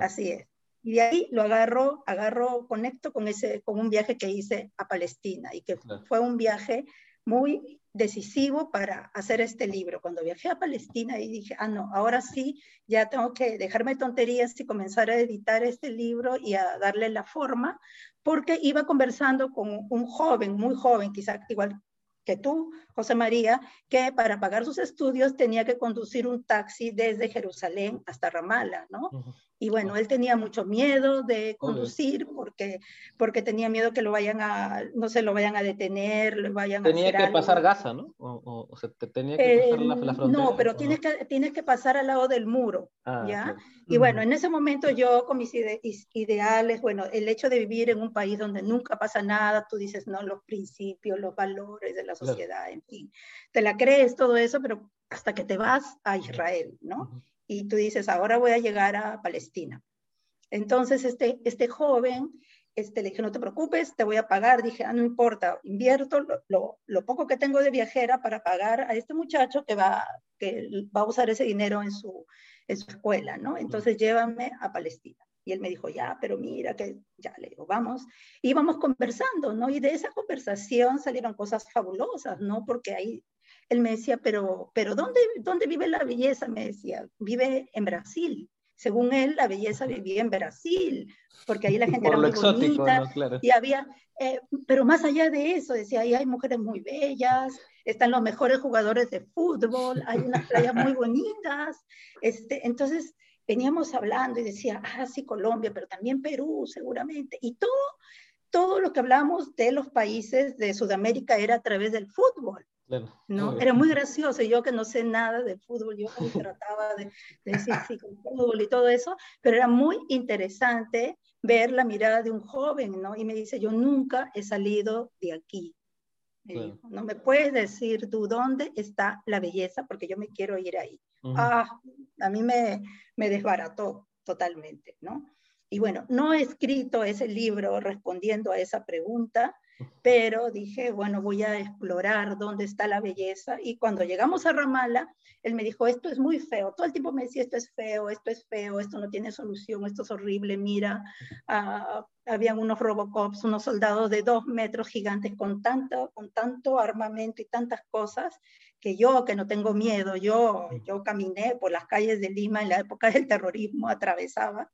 Así es. Y de ahí lo agarro, agarro, conecto con, ese, con un viaje que hice a Palestina y que fue un viaje muy decisivo para hacer este libro. Cuando viajé a Palestina y dije, ah, no, ahora sí, ya tengo que dejarme tonterías y comenzar a editar este libro y a darle la forma, porque iba conversando con un joven, muy joven, quizá igual que tú, José María, que para pagar sus estudios tenía que conducir un taxi desde Jerusalén hasta Ramallah, ¿no? Y bueno, él tenía mucho miedo de conducir porque, porque tenía miedo que lo vayan a, no se lo vayan a detener, lo vayan tenía a Tenía que pasar Gaza, ¿no? O, o, sea, tenía que pasar la, la, frontera. No, pero tienes, que, tienes que pasar al lado del muro, ah, ¿ya? Y bueno, en ese momento yo con mis ideales, bueno, el hecho de vivir en un país donde nunca pasa nada, tú dices, no, los principios, los valores de la sociedad, en fin, te la crees todo eso, pero hasta que te vas a Israel, ¿no? Y tú dices, ahora voy a llegar a Palestina. Entonces este, este joven este, le dije, no te preocupes, te voy a pagar. Dije, ah, no importa, invierto lo, lo, poco que tengo de viajera para pagar a este muchacho que va, que va a usar ese dinero en su, en su escuela, ¿no? Entonces llévame a Palestina. Y él me dijo, ya, pero mira que ya le digo, vamos. Y íbamos conversando, ¿no? Y de esa conversación salieron cosas fabulosas, ¿no? Porque ahí él me decía, pero, pero ¿dónde, ¿dónde vive la belleza? Me decía, vive en Brasil. Según él, la belleza vivía en Brasil, porque ahí la gente era muy bonita. Y había, eh, pero más allá de eso, decía, ahí hay mujeres muy bellas, están los mejores jugadores de fútbol, hay unas playas muy bonitas. Este, entonces, veníamos hablando y decía, ah, sí, Colombia, pero también Perú, seguramente. Y todo, todo lo que hablamos de los países de Sudamérica era a través del fútbol. ¿no? Era muy gracioso, yo que no sé nada de fútbol, yo trataba de, decir sí con fútbol y todo eso, pero era muy interesante ver la mirada de un joven, ¿no? Y me dice, yo nunca he salido de aquí. no me puedes decir tú dónde está la belleza porque yo me quiero ir ahí. Ah, a mí me, me desbarató totalmente, ¿no? Y bueno, no he escrito ese libro respondiendo a esa pregunta, pero dije, bueno, voy a explorar dónde está la belleza. Y cuando llegamos a Ramala, él me dijo, esto es muy feo. Todo el tiempo me decía, esto es feo, esto es feo, esto no tiene solución, esto es horrible, mira. Uh, habían unos Robocops, unos soldados de dos metros gigantes con tanto, con tanto armamento y tantas cosas, que yo, que no tengo miedo, yo, yo caminé por las calles de Lima en la época del terrorismo, atravesaba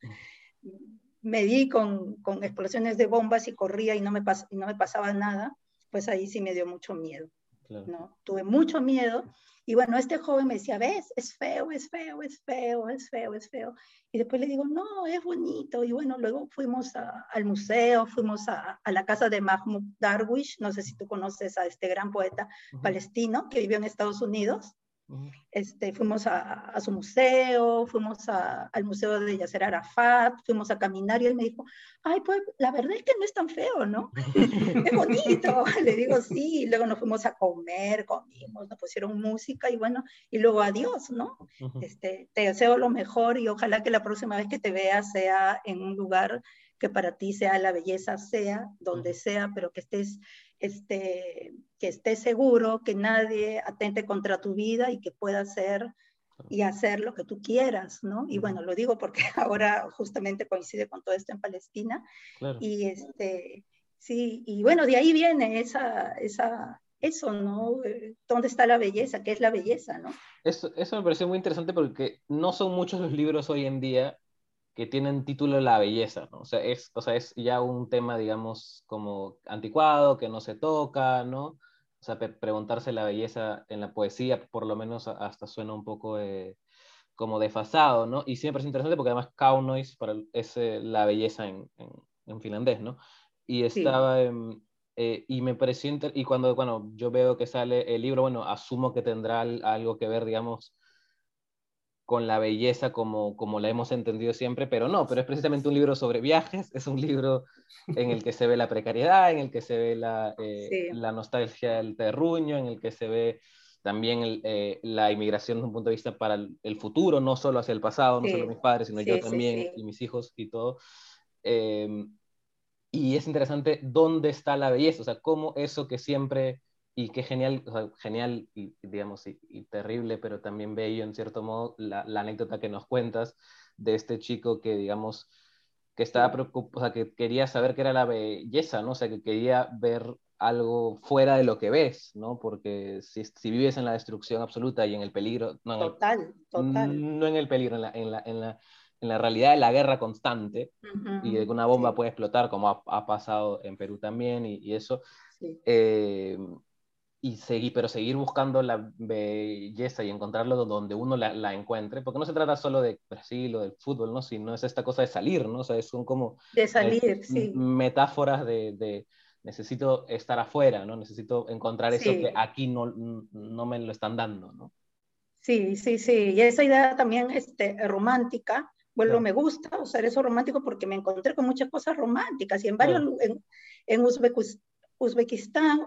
me di con, con, explosiones de bombas y corría y no, me pas, y no me pasaba nada, pues ahí sí me dio mucho miedo. ¿no? Tuve mucho miedo. Y bueno, este joven me decía, ves, es feo, es feo, es feo, es feo, es feo. Y después le digo, no, es bonito. Y bueno, luego fuimos a, al museo, fuimos a, a, la casa de Mahmoud Darwish, no sé si tú conoces a este gran poeta palestino que vivió en Estados Unidos. Este, fuimos a, su museo, fuimos al museo de Yasser Arafat, fuimos a caminar y él me dijo, ay, pues la verdad es que no es tan feo, ¿no? es bonito. Le digo, sí, y luego nos fuimos a comer, comimos, nos pusieron música y bueno, y luego adiós, ¿no? este, te deseo lo mejor y ojalá que la próxima vez que te vea sea en un lugar que para ti sea la belleza, sea donde sea, pero que estés este, que estés seguro, que nadie atente contra tu vida y que puedas hacer y hacer lo que tú quieras, ¿no? Y bueno, lo digo porque ahora justamente coincide con todo esto en Palestina. Y este, sí, y bueno, de ahí viene esa, esa, eso, ¿no? ¿Dónde está la belleza? ¿Qué es la belleza, no? Eso, eso me pareció muy interesante porque no son muchos los libros hoy en día que tienen título La belleza, ¿no? O sea, es, o sea, es ya un tema, digamos, como anticuado, que no se toca, ¿no? O sea, preguntarse la belleza en la poesía, por lo menos hasta suena un poco como desfasado, ¿no? Y siempre es interesante porque además Kaunois para, es eh, la belleza en, en, finlandés, ¿no? Y estaba eh, y me pareció, y cuando, bueno, yo veo que sale el libro, bueno, asumo que tendrá algo que ver, digamos, con la belleza como, como la hemos entendido siempre, pero no, pero es precisamente un libro sobre viajes, es un libro en el que se ve la precariedad, en el que se ve la, eh, la nostalgia del terruño, en el que se ve también eh, la inmigración desde un punto de vista para el, futuro, no solo hacia el pasado, no solo mis padres, sino yo también y mis hijos y todo. Em, y es interesante dónde está la belleza, o sea, cómo eso que siempre y qué genial, genial y, digamos, y, terrible, pero también bello en cierto modo la, la, anécdota que nos cuentas de este chico que, digamos, que estaba preocupado, o sea, que quería saber qué era la belleza, ¿no? O sea, que quería ver algo fuera de lo que ves, ¿no? Porque si, si vives en la destrucción absoluta y en el peligro... No total, total. No en el peligro, en la, en la, en la, en la realidad de la guerra constante y de que una bomba puede explotar, como ha, ha pasado en Perú también y, y eso. Sí. Eh, y seguir, pero seguir buscando la belleza y encontrarlo donde uno la, la, encuentre, porque no se trata solo de Brasil o del fútbol, ¿no? sino es esta cosa de salir, ¿no? O sea, son como de salir, sí. metáforas de, de, necesito estar afuera, ¿no? Necesito encontrar eso que aquí no, no me lo están dando, ¿no? Sí, sí, sí. Y esa idea también este, romántica, bueno, me gusta usar eso romántico porque me encontré con muchas cosas románticas y en varios, en, en Uzbekistán,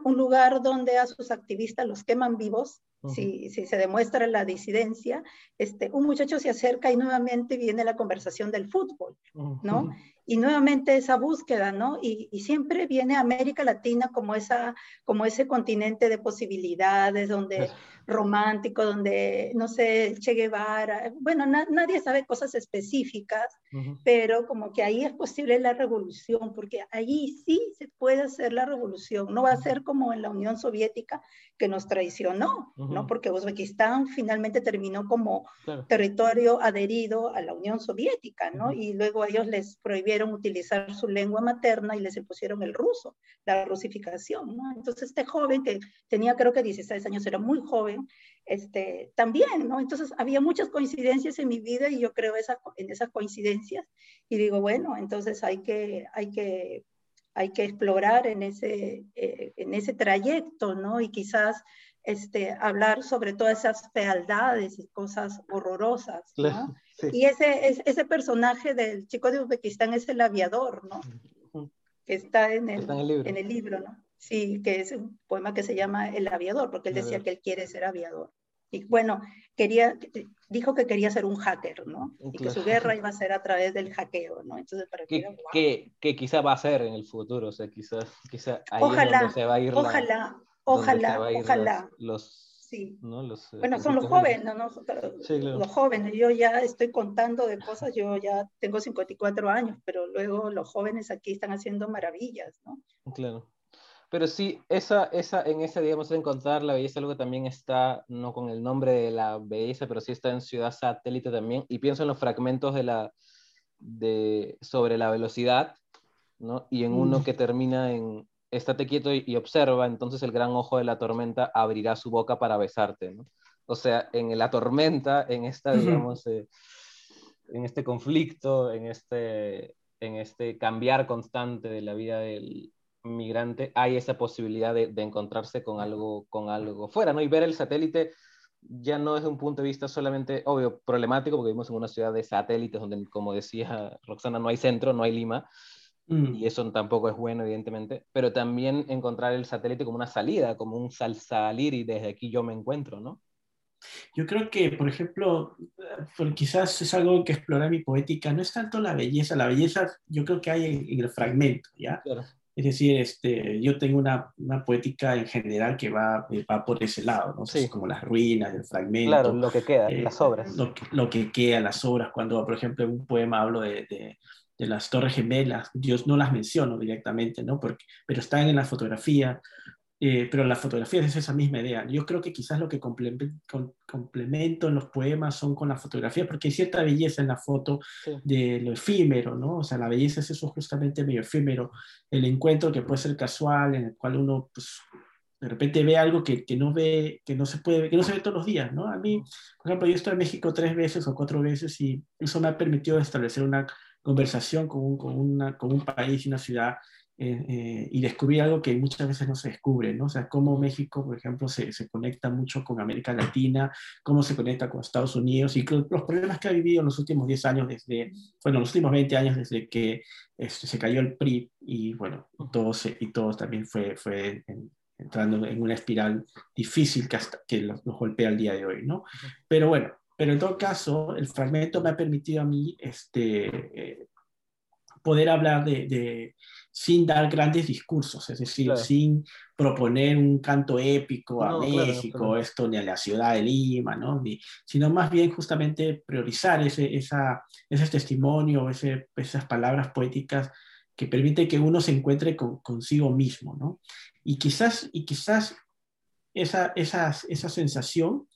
un lugar donde a sus activistas los queman vivos, si, si, se demuestra la disidencia, este, un muchacho se acerca y nuevamente viene la conversación del fútbol, ¿no? Y nuevamente esa búsqueda, ¿no? Y, y, siempre viene América Latina como, esa, como ese continente de posibilidades, donde romántico, donde, no sé, Che Guevara, bueno, nadie sabe cosas específicas, pero como que ahí es posible la revolución, porque ahí sí se puede hacer la revolución, no va a ser como en la Unión Soviética que nos traicionó, ¿no? Porque Uzbekistán finalmente terminó como territorio adherido a la Unión Soviética, ¿no? Y luego ellos les prohibieron utilizar su lengua materna y les impusieron el ruso, la rusificación, ¿no? Entonces este joven que tenía creo que 16 años, era muy joven, este, también, ¿no? Entonces había muchas coincidencias en mi vida y yo creo esa, en esas coincidencias y digo, bueno, entonces hay que, hay que, hay que explorar en ese, eh, en ese trayecto, ¿no? Y quizás este, hablar sobre todas esas fealdades y cosas horrorosas, ¿no? Y ese, ese personaje del chico de Uzbekistán es el aviador, ¿no? Que está en el, en el, libro. en el libro, ¿no? Sí, que es un poema que se llama El aviador, porque él decía que él quiere ser aviador. Y bueno, quería, dijo que quería ser un hacker, ¿no? Y que su guerra iba a ser a través del hackeo, ¿no? Entonces, para que, que, que, quizá va a ser en el futuro, o sea, quizás quizá ahí ojalá, es donde se va a ir ojalá, la, ojalá, ojalá. Los, sí. ¿no? los, eh, bueno, son los jóvenes, ¿no? Sí, claro. Los jóvenes, yo ya estoy contando de cosas, yo ya tengo 54 años, pero luego los jóvenes aquí están haciendo maravillas, ¿no? Claro. Pero sí, esa, esa, en ese, digamos, encontrar la belleza, algo que también está, no con el nombre de la belleza, pero sí está en Ciudad Satélite también, y pienso en los fragmentos de la, de, sobre la velocidad, ¿no? Y en uno mm. que termina en, estate quieto y, observa, entonces el gran ojo de la tormenta abrirá su boca para besarte, ¿no? O sea, en la tormenta, en esta, digamos, eh, en este conflicto, en este, en este cambiar constante de la vida del, migrante hay esa posibilidad de, encontrarse con algo, con algo fuera, ¿no? Y ver el satélite ya no es un punto de vista solamente, obvio, problemático, porque vivimos en una ciudad de satélites donde, como decía Roxana, no hay centro, no hay Lima, mm. y eso tampoco es bueno, evidentemente, pero también encontrar el satélite como una salida, como un sal salir y desde aquí yo me encuentro, ¿no? Yo creo que, por ejemplo, quizás es algo que explora mi poética, no es tanto la belleza, la belleza yo creo que hay en, el fragmento, ¿ya? Claro. Es decir, este, yo tengo una, una poética en general que va, eh, va por ese lado, ¿no? Sí. como las ruinas, el fragmento. Claro, lo que queda, eh, las obras. Lo, lo, que queda, las obras. Cuando, por ejemplo, en un poema hablo de, de, de, las Torres Gemelas, Dios no las menciono directamente, ¿no? Porque, pero están en la fotografía, eh, pero la fotografía es esa misma idea. Yo creo que quizás lo que complemento en los poemas son con la fotografía, porque hay cierta belleza en la foto de lo efímero, ¿no? O sea, la belleza es eso justamente medio efímero, el encuentro que puede ser casual, en el cual uno, pues, de repente ve algo que, que, no ve, que no se puede, que no se ve todos los días, ¿no? A mí, por ejemplo, yo estoy en México tres veces o cuatro veces y eso me ha permitido establecer una conversación con un, con una, con un país y una ciudad eh, eh, y descubrí algo que muchas veces no se descubre, ¿no? O sea, cómo México, por ejemplo, se, se conecta mucho con América Latina, cómo se conecta con Estados Unidos y los problemas que ha vivido en los últimos 10 años, desde, bueno, los últimos 20 años desde que este, se cayó el PRI y, bueno, todo, y todo también fue, fue entrando en una espiral difícil que, hasta, que nos, golpea el día de hoy, ¿no? Pero bueno, pero en todo caso, el fragmento me ha permitido a mí este, eh, poder hablar de, de sin dar grandes discursos, es decir, sin proponer un canto épico a México, esto ni a la ciudad de Lima, ¿no? sino más bien justamente priorizar ese, esa, ese testimonio, ese, esas palabras poéticas que permite que uno se encuentre con, consigo mismo, ¿no? Y quizás, y quizás esa, esa, esa sensación,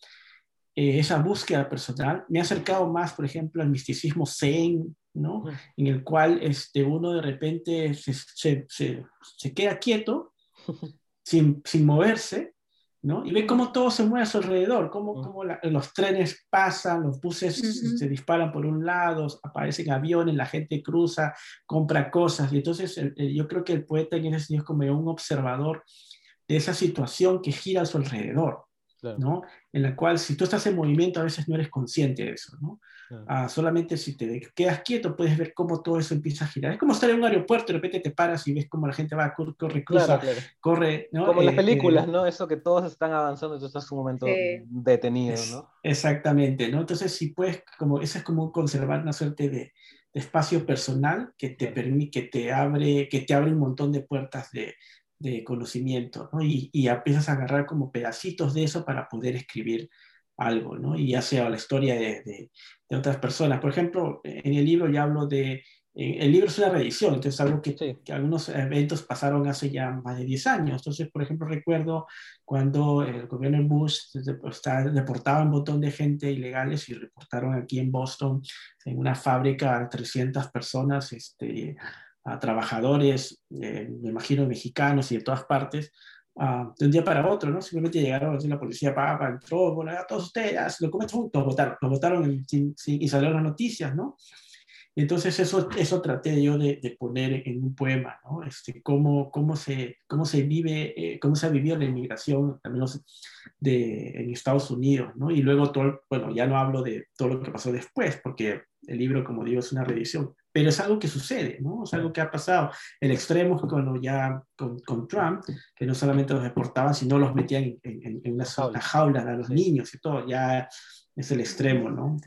eh, esa búsqueda personal, me ha acercado más, por ejemplo, al misticismo zen, ¿no? En el cual este, uno de repente se, se, se, queda quieto, sin, sin, moverse, ¿no? Y ve cómo todo se mueve a su alrededor, cómo, cómo los trenes pasan, los buses se disparan por un lado, aparecen aviones, la gente cruza, compra cosas. Y entonces yo creo que el poeta en ese sentido es como un observador de esa situación que gira a su alrededor. ¿No? En la cual si tú estás en movimiento a veces no eres consciente de eso, ¿no? Ah, solamente si te quedas quieto puedes ver cómo todo eso empieza a girar. Es como estar en un aeropuerto, de repente te paras y ves cómo la gente va, corre, cruza, corre, ¿no? Como en las eh, películas, eh, ¿no? Eso que todos están avanzando y tú estás un momento detenido, ¿no? Exactamente, ¿no? Entonces si puedes, como, eso es como conservar una suerte de, espacio personal que te permite, que te abre, que te abre un montón de puertas de, de conocimiento, ¿no? Y, y, empiezas a agarrar como pedacitos de eso para poder escribir algo, ¿no? Y ya sea la historia de, de, de otras personas. Por ejemplo, en el libro ya hablo de, el libro es una reedición, entonces algo que, que, algunos eventos pasaron hace ya más de 10 años. Entonces, por ejemplo, recuerdo cuando el gobierno Bush deportaba un montón de gente ilegales y reportaron aquí en Boston, en una fábrica, a 300 personas, este, a trabajadores, eh, me imagino mexicanos y de todas partes, uh, de un día para otro, ¿no? Simplemente llegaron, así, la policía papa, entró, bueno, a todos ustedes, lo comen juntos, votaron, lo votaron y, salieron las noticias, ¿no? Y entonces eso, eso traté yo de, de, poner en un poema, ¿no? Este, cómo, cómo, se, cómo se vive, eh, cómo se ha vivido la inmigración, al menos de, en Estados Unidos, ¿no? Y luego todo, bueno, ya no hablo de todo lo que pasó después, porque el libro, como digo, es una reedición, pero es algo que sucede, ¿no? Es algo que ha pasado. El extremo es cuando ya con, con, Trump, que no solamente los deportaban, sino los metían en, en, en una, jaula a los niños y todo, ya es el extremo, ¿no?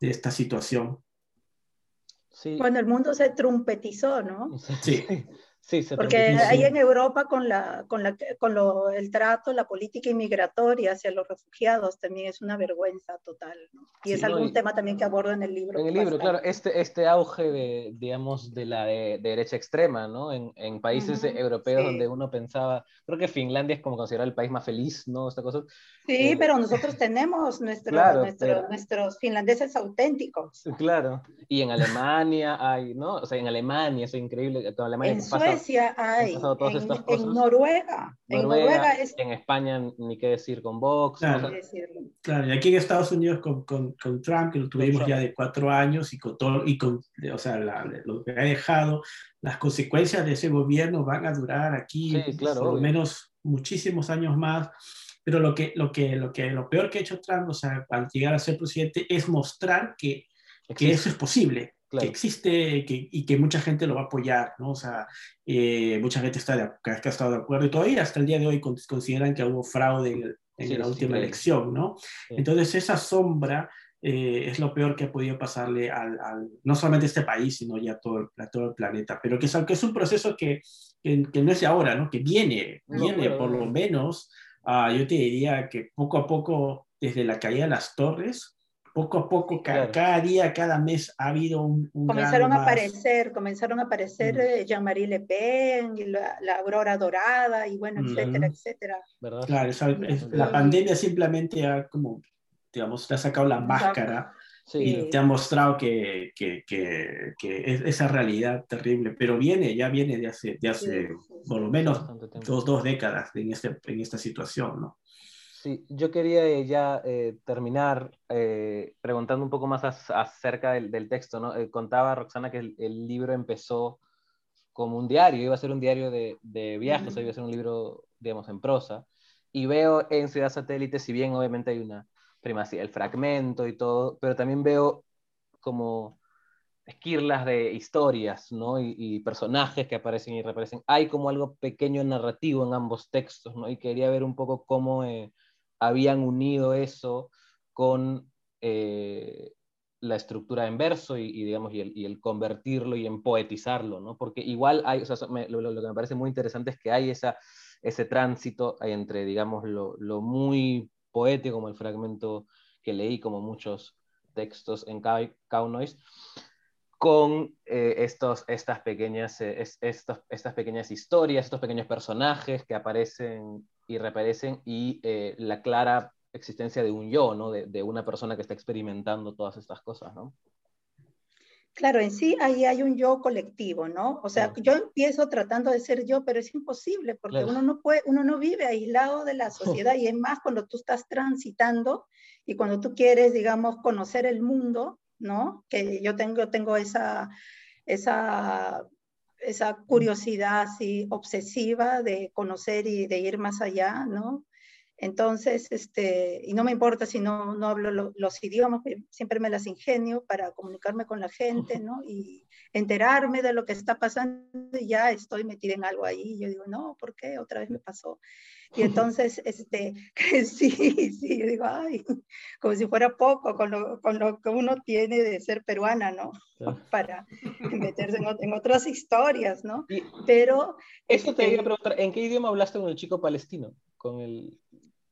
De, esta situación. Sí. Cuando el mundo se trumpetizó, ¿no? Sí. Porque ahí en Europa con, la, con, la, con lo, el trato, la política inmigratoria hacia los refugiados también es una vergüenza total. Y es algún tema también que abordo en el libro. En el libro, claro, este, este auge de, digamos, de la derecha extrema, ¿no? En, en países europeos donde uno pensaba, creo que Finlandia es como considerado el país más feliz, ¿no? Esta cosa. Sí, eh, pero nosotros tenemos nuestro, nuestro, nuestros finlandeses auténticos. Claro, y en Alemania hay, ¿no? O sea, en Alemania es increíble, en Alemania hay, en, Noruega, en Noruega es... En España ni qué decir con Vox. Claro, claro y aquí en Estados Unidos con, con, con Trump, que lo tuvimos ya de cuatro años y con todo, y con, o sea, lo que ha dejado, las consecuencias de ese gobierno van a durar aquí claro, por lo menos muchísimos años más. Pero lo que, lo que, lo que, lo peor que ha hecho Trump, o sea, al llegar a ser presidente, es mostrar que, que eso es posible que existe que, y que mucha gente lo va a apoyar, ¿no? O sea, eh, mucha gente está de, que ha estado de acuerdo y todavía hasta el día de hoy consideran que hubo fraude en, la última elección, ¿no? Entonces esa sombra eh, es lo peor que ha podido pasarle al, no solamente a este país, sino ya a todo el, todo el planeta, pero que es, que es un proceso que, que, no es de ahora, ¿no? Que viene, viene por lo menos, uh, yo te diría que poco a poco, desde la caída de las torres, poco a poco, cada, día, cada mes ha habido un... comenzaron a aparecer, comenzaron a aparecer mm. eh, Jean-Marie Le Pen, y la, Aurora Dorada, y bueno, etcétera, etcétera. Claro, la pandemia simplemente ha como, digamos, te ha sacado la máscara y te ha mostrado que, que, que, que, es esa realidad terrible, pero viene, ya viene de hace, de hace por lo menos dos, dos décadas en, este, en esta situación, ¿no? Sí, yo quería eh, ya eh, terminar eh, preguntando un poco más acerca del, texto. ¿no? contaba Roxana que el, libro empezó como un diario, iba a ser un diario de, de viajes, iba a ser un libro, digamos, en prosa. Y veo en Ciudad Satélite, si bien obviamente hay una primacía, el fragmento y todo, pero también veo como esquirlas de historias, ¿no? Y, y, personajes que aparecen y reaparecen. Hay como algo pequeño narrativo en ambos textos, ¿no? Y quería ver un poco cómo habían unido eso con eh, la estructura en verso y, digamos, y el, convertirlo y en poetizarlo, ¿no? Porque igual hay, o sea, lo, que me parece muy interesante es que hay esa, ese tránsito entre, digamos, lo, muy poético, como el fragmento que leí, como muchos textos en Kaunois, con eh, estos, estas, pequeñas, eh, estos, estas pequeñas historias, estos pequeños personajes que aparecen y reaparecen y eh, la clara existencia de un yo, ¿no? De, de, una persona que está experimentando todas estas cosas, ¿no? Claro, en sí ahí hay un yo colectivo, ¿no? O sea, yo empiezo tratando de ser yo, pero es imposible porque uno no puede, uno no vive aislado de la sociedad y es más cuando tú estás transitando y cuando tú quieres, digamos, conocer el mundo, ¿no? Que yo tengo, tengo esa, esa, esa curiosidad así obsesiva de conocer y de ir más allá, ¿no? Entonces, este, y no me importa si no, no hablo los idiomas, siempre me las ingenio para comunicarme con la gente, ¿no? Y enterarme de lo que está pasando y ya estoy metida en algo ahí. Yo digo, no, ¿por qué? Otra vez me pasó. Y entonces, este, sí, sí, yo digo, ay, como si fuera poco con lo, con lo que uno tiene de ser peruana, ¿no? Para meterse en, en, otras historias, ¿no? Pero... Eso te iba a este preguntar, ¿en qué idioma hablaste con el chico palestino? Con el...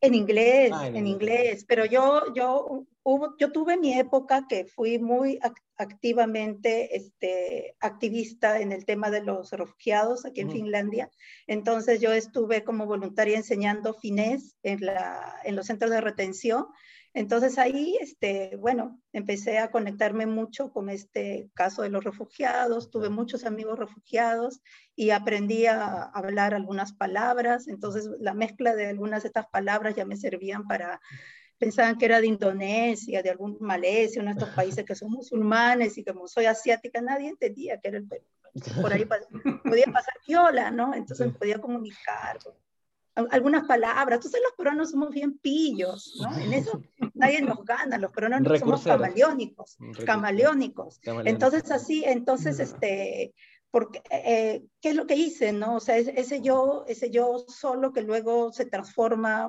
En inglés, ah, en, inglés. pero yo, yo, hubo, yo tuve mi época que fui muy activamente este, activista en el tema de los refugiados aquí en Finlandia. Entonces yo estuve como voluntaria enseñando finés en, la, en los centros de retención. Entonces ahí, este, bueno, empecé a conectarme mucho con este caso de los refugiados, tuve muchos amigos refugiados y aprendí a hablar algunas palabras, entonces la mezcla de algunas de estas palabras ya me servían para, pensaban que era de Indonesia, de algún Malesia, uno de estos países que son musulmanes y como soy asiática, nadie entendía que era el Perú. Por ahí podía pasar viola, ¿no? Entonces podía comunicar algunas palabras. Entonces los peruanos somos bien pillos, ¿no? En eso nadie nos gana, los peruanos somos camaleónicos, camaleónicos. Entonces así, entonces, este, porque, eh, ¿qué es lo que hice, no? O sea, ese yo, ese yo solo que luego se transforma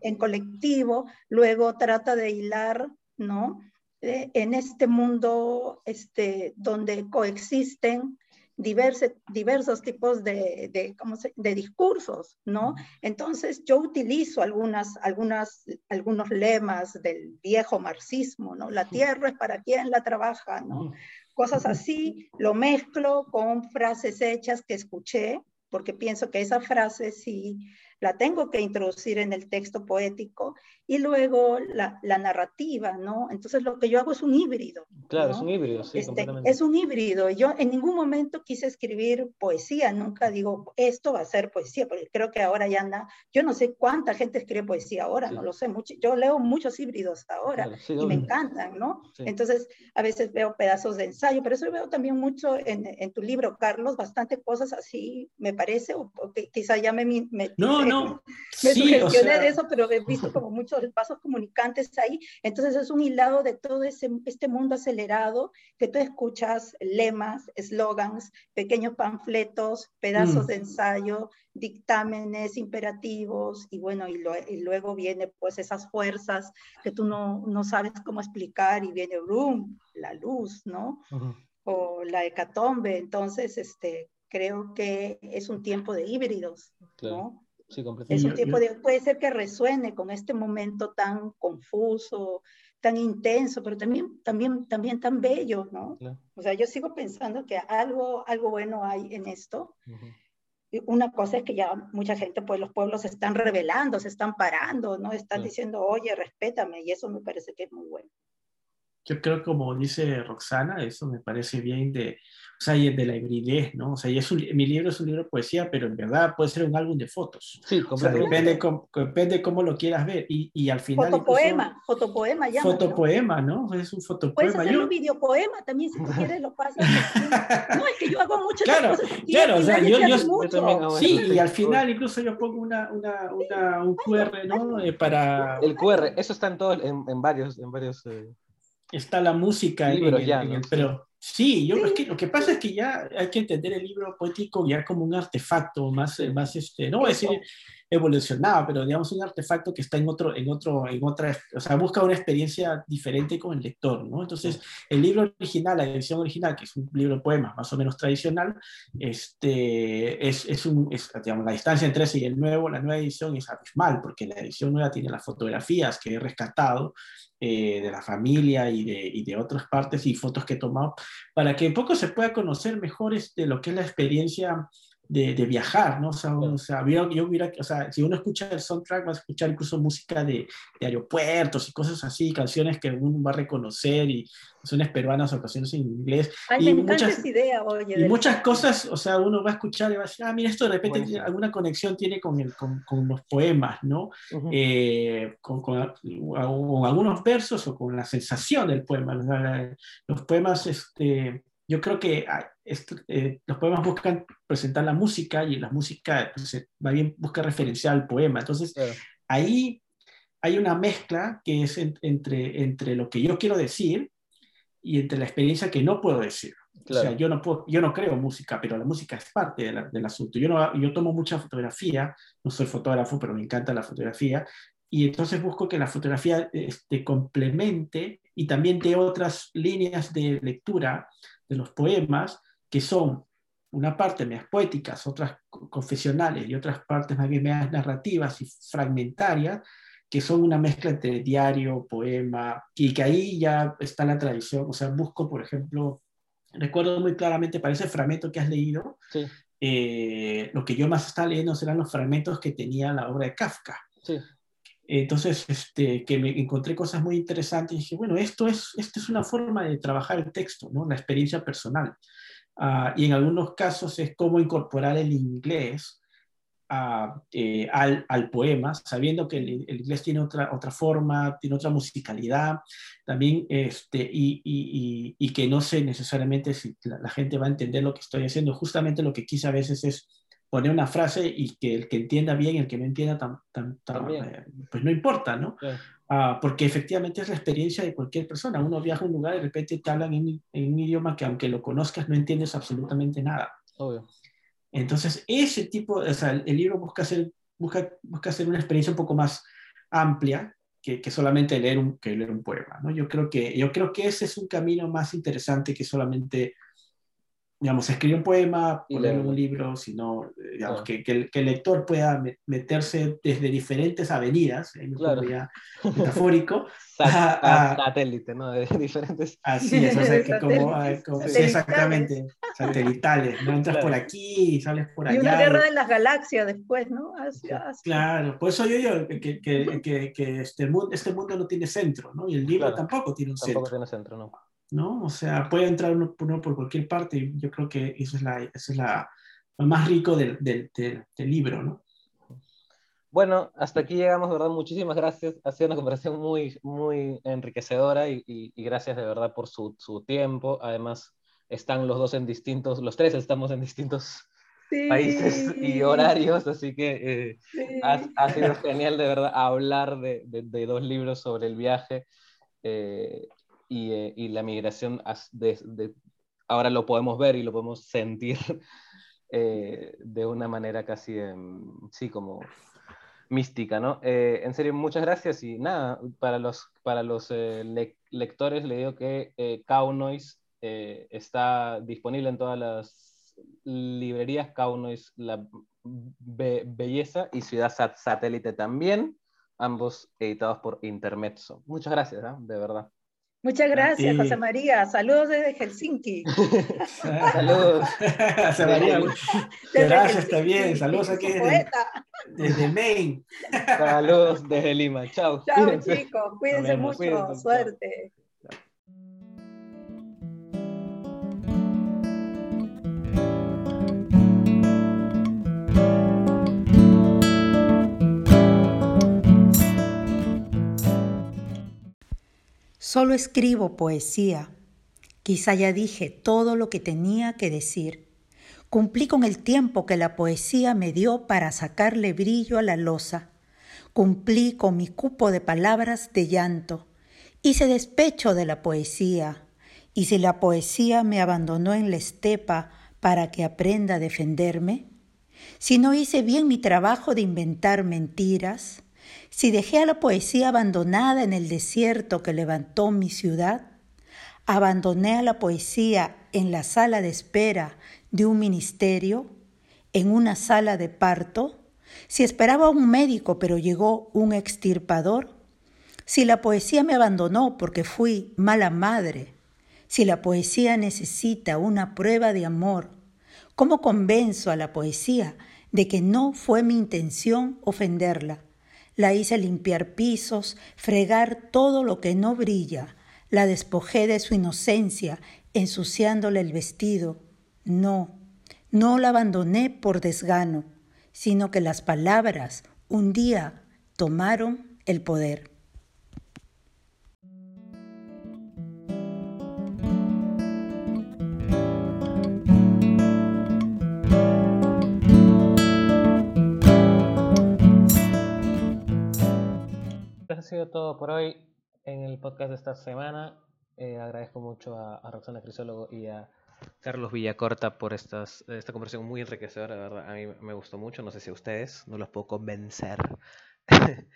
en colectivo, luego trata de hilar, ¿no? Eh, en este mundo este, donde coexisten diversos tipos de, de, de, discursos, ¿no? Entonces yo utilizo algunas, algunas, algunos lemas del viejo marxismo, ¿no? La tierra es para quien la trabaja, ¿no? Cosas así, lo mezclo con frases hechas que escuché, porque pienso que esa frase sí la tengo que introducir en el texto poético y luego la, la narrativa, ¿no? Entonces lo que yo hago es un híbrido. Claro, es un híbrido, sí. Este, es un híbrido. Yo en ningún momento quise escribir poesía, nunca digo, esto va a ser poesía, porque creo que ahora ya anda, yo no sé cuánta gente escribe poesía ahora, no lo sé, mucho, yo leo muchos híbridos ahora y me encantan, ¿no? Entonces a veces veo pedazos de ensayo, pero eso veo también mucho en, en tu libro, Carlos, bastante cosas así, me parece, o, quizá ya me... me no, no. Me sugestioné de eso, pero he visto como muchos pasos comunicantes ahí. Entonces es un hilado de todo ese, este mundo acelerado que tú escuchas lemas, eslogans, pequeños panfletos, pedazos mm. de ensayo, dictámenes imperativos y bueno, y, luego viene pues esas fuerzas que tú no, no sabes cómo explicar y viene boom, la luz, ¿no? O la hecatombe. Entonces, este, creo que es un tiempo de híbridos, ¿no? Es un tipo de, puede ser que resuene con este momento tan confuso, tan intenso, pero también, también, también tan bello, ¿no? O sea, yo sigo pensando que algo, algo bueno hay en esto. Una cosa es que ya mucha gente, pues los pueblos se están revelando, se están parando, ¿no? Están diciendo, oye, respétame, y eso me parece que es muy bueno. Yo creo, como dice Roxana, eso me parece bien de, o sea, y de la hibridez, ¿no? O sea, y es mi libro es un libro de poesía, pero en verdad puede ser un álbum de fotos. Sí, o sea, depende, cómo, depende cómo lo quieras ver. Y, y al final... Fotopoema, fotopoema ya. Fotopoema, ¿no? Es un fotopoema. Puedes hacer un videopoema también, si tú quieres lo pasas. no, es que yo hago muchas claro, cosas. Claro, o sea, yo, yo, yo también Sí, y al final incluso yo pongo una, una, una un QR, ¿no? Eh, para... El QR, eso está en, todo, en, en varios... En varios eh... Está la música. Libros en, ya, en, pero Sí, yo Es que, lo que pasa es que ya hay que entender el libro poético ya como un artefacto más, más este, no voy a decir evolucionado, pero digamos un artefacto que está en otro, en otro, en otra, o sea, busca una experiencia diferente con el lector, ¿no? Entonces, el libro original, la edición original, que es un libro de poemas más o menos tradicional, este, es, es un, es, digamos, la distancia entre ese y el nuevo, la nueva edición es abismal, porque la edición nueva tiene las fotografías que he rescatado eh, de la familia y de, y de, otras partes y fotos que he tomado, para que un poco se pueda conocer mejor este, lo que es la experiencia de, de viajar, ¿no? O sea, o sea, yo, yo mira, o sea, si uno escucha el soundtrack, va a escuchar incluso música de, de, aeropuertos y cosas así, canciones que uno va a reconocer y canciones peruanas o canciones en inglés. Ay, y me muchas, esa idea, oye. Y muchas cosas, o sea, uno va a escuchar y va a decir, ah, mira, esto de repente tiene, alguna conexión tiene con, el, con, con los poemas, ¿no? Uh -huh. eh, con, con, con, algunos versos o con la sensación del poema. Los poemas, este yo creo que esto, eh, los poemas buscan presentar la música y la música pues, va bien, busca referenciar al poema. Entonces, claro. ahí hay una mezcla que es en, entre, entre lo que yo quiero decir y entre la experiencia que no puedo decir. Claro. O sea, yo no, puedo, yo no creo música, pero la música es parte de la, del asunto. Yo, no, yo tomo mucha fotografía, no soy fotógrafo, pero me encanta la fotografía, y entonces busco que la fotografía este, complemente y también de otras líneas de lectura de los poemas, que son una parte más poéticas, otras confesionales y otras partes más bien más narrativas y fragmentarias, que son una mezcla entre diario, poema, y que ahí ya está la tradición. O sea, busco, por ejemplo, recuerdo muy claramente para ese fragmento que has leído, sí. eh, lo que yo más estaba leyendo serán los fragmentos que tenía la obra de Kafka. Sí. Entonces, este, que me encontré cosas muy interesantes y dije, bueno, esto es, esto es una forma de trabajar el texto, ¿no? la experiencia personal. Uh, y en algunos casos es cómo incorporar el inglés uh, eh, al, al, poema, sabiendo que el, el, inglés tiene otra, otra forma, tiene otra musicalidad, también, este, y, y, y, y que no sé necesariamente si la, la gente va a entender lo que estoy haciendo. Justamente lo que quise a veces es poner una frase y que el que entienda bien, el que no entienda, tan, tan, tan, eh, pues no importa, ¿no? Sí. Uh, porque efectivamente es la experiencia de cualquier persona. Uno viaja a un lugar y de repente te hablan en, en un idioma que aunque lo conozcas no entiendes absolutamente nada. Obvio. Entonces, ese tipo, o sea, el, el libro busca hacer, busca, busca hacer una experiencia un poco más amplia que, que, solamente leer un, que leer un poema, ¿no? Yo creo, que, yo creo que ese es un camino más interesante que solamente digamos, escribir un poema, poner un libro, sino, digamos, claro. que, que, el, que, el, lector pueda meterse desde diferentes avenidas, en claro. ya metafórico, a, a, satélite, ¿no? De diferentes... Así es, o sea, que como, como sí, exactamente, satelitales, ¿no? Entras claro. por aquí y sales por allá. Y una guerra de las galaxias después, ¿no? Claro, por eso yo digo que, que, que, que este, mundo, este mundo no tiene centro, ¿no? Y el libro claro. tampoco tiene un tampoco centro. Tampoco tiene centro, ¿no? ¿No? O sea, puede entrar uno, uno, por cualquier parte y yo creo que eso es, la, eso es la, lo más rico del, del, del, del, libro, ¿no? Bueno, hasta aquí llegamos, de verdad, muchísimas gracias. Ha sido una conversación muy, muy enriquecedora y, y, y gracias de verdad por su, su, tiempo. Además, están los dos en distintos, los tres estamos en distintos sí. países y horarios, así que eh, sí. ha, ha, sido genial de verdad hablar de, de, de dos libros sobre el viaje. Eh, y, eh, y la migración ahora lo podemos ver y lo podemos sentir eh, de una manera casi, eh, sí, como mística, ¿no? Eh, en serio, muchas gracias y nada, para los, para los le lectores le digo que Kaunois está disponible en todas las librerías, Kaunois, la be belleza y Ciudad Sat Satélite también, ambos editados por Intermezzo. Muchas gracias, ¿eh? de verdad. Muchas gracias, José María. Saludos desde Helsinki. Saludos. José María. gracias también. Saludos aquí desde, desde, Maine. Saludos desde Lima. Chao. Chao, cuídense. chicos. Cuídense mucho. Cuídense. Suerte. Solo escribo poesía. Quizá ya dije todo lo que tenía que decir. Cumplí con el tiempo que la poesía me dio para sacarle brillo a la losa. Cumplí con mi cupo de palabras de llanto. Hice despecho de la poesía. Y si la poesía me abandonó en la estepa para que aprenda a defenderme, si no hice bien mi trabajo de inventar mentiras, si dejé a la poesía abandonada en el desierto que levantó mi ciudad, abandoné a la poesía en la sala de espera de un ministerio, en una sala de parto, si esperaba un médico pero llegó un extirpador, si la poesía me abandonó porque fui mala madre, si la poesía necesita una prueba de amor, ¿Cómo convenzo a la poesía de que no fue mi intención ofenderla? La hice limpiar pisos, fregar todo lo que no brilla, la despojé de su inocencia, ensuciándole el vestido. No, no la abandoné por desgano, sino que las palabras un día tomaron el poder. Sido todo por hoy en el podcast de esta semana. Eh, agradezco mucho a, Roxana Crisólogo y a Carlos Villacorta por estas, esta conversación muy enriquecedora, verdad. A mí me gustó mucho, no sé si a ustedes, no los puedo convencer.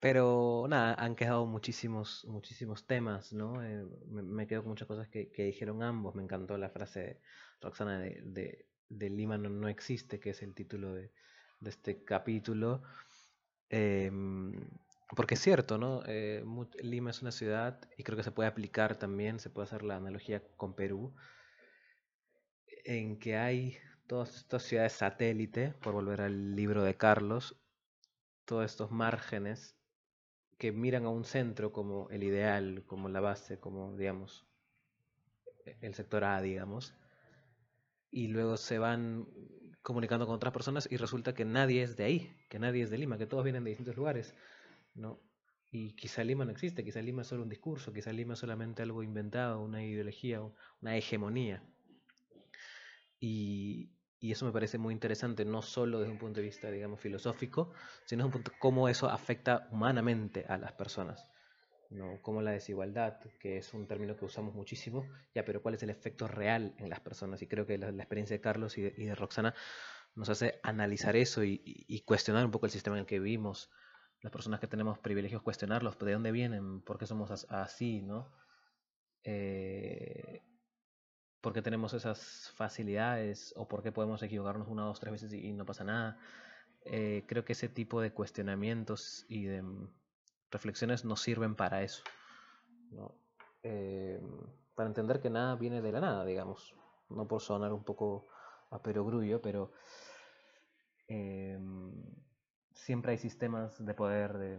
Pero nada, han quedado muchísimos, muchísimos temas, ¿no? Eh, me, quedo con muchas cosas que, dijeron ambos. Me encantó la frase de Roxana de, de, Lima no, existe, que es el título de, este capítulo. Em, porque es cierto, ¿no? Eh, Lima es una ciudad y creo que se puede aplicar también, se puede hacer la analogía con Perú, en que hay todas estas ciudades satélite, por volver al libro de Carlos, todos estos márgenes que miran a un centro como el ideal, como la base, como, digamos, el sector A, digamos, y luego se van comunicando con otras personas y resulta que nadie es de ahí, que nadie es de Lima, que todos vienen de distintos lugares. ¿No? Y quizá Lima no existe, quizá Lima es solo un discurso, quizá Lima es solamente algo inventado, una ideología, una hegemonía. Y, y eso me parece muy interesante, no solo desde un punto de vista, digamos, filosófico, sino desde un punto cómo eso afecta humanamente a las personas. ¿no? Como la desigualdad, que es un término que usamos muchísimo, ya, pero cuál es el efecto real en las personas. Y creo que la, experiencia de Carlos y de, Roxana nos hace analizar eso y, y, cuestionar un poco el sistema en el que vivimos, las personas que tenemos privilegios cuestionarlos, de dónde vienen, por qué somos así, ¿no? Eh, por qué tenemos esas facilidades o por qué podemos equivocarnos una, dos, tres veces y, no pasa nada. Eh, creo que ese tipo de cuestionamientos y de mm, reflexiones nos sirven para eso, ¿no? Eh, para entender que nada viene de la nada, digamos. No por sonar un poco a perogrullo, pero siempre hay sistemas de poder de,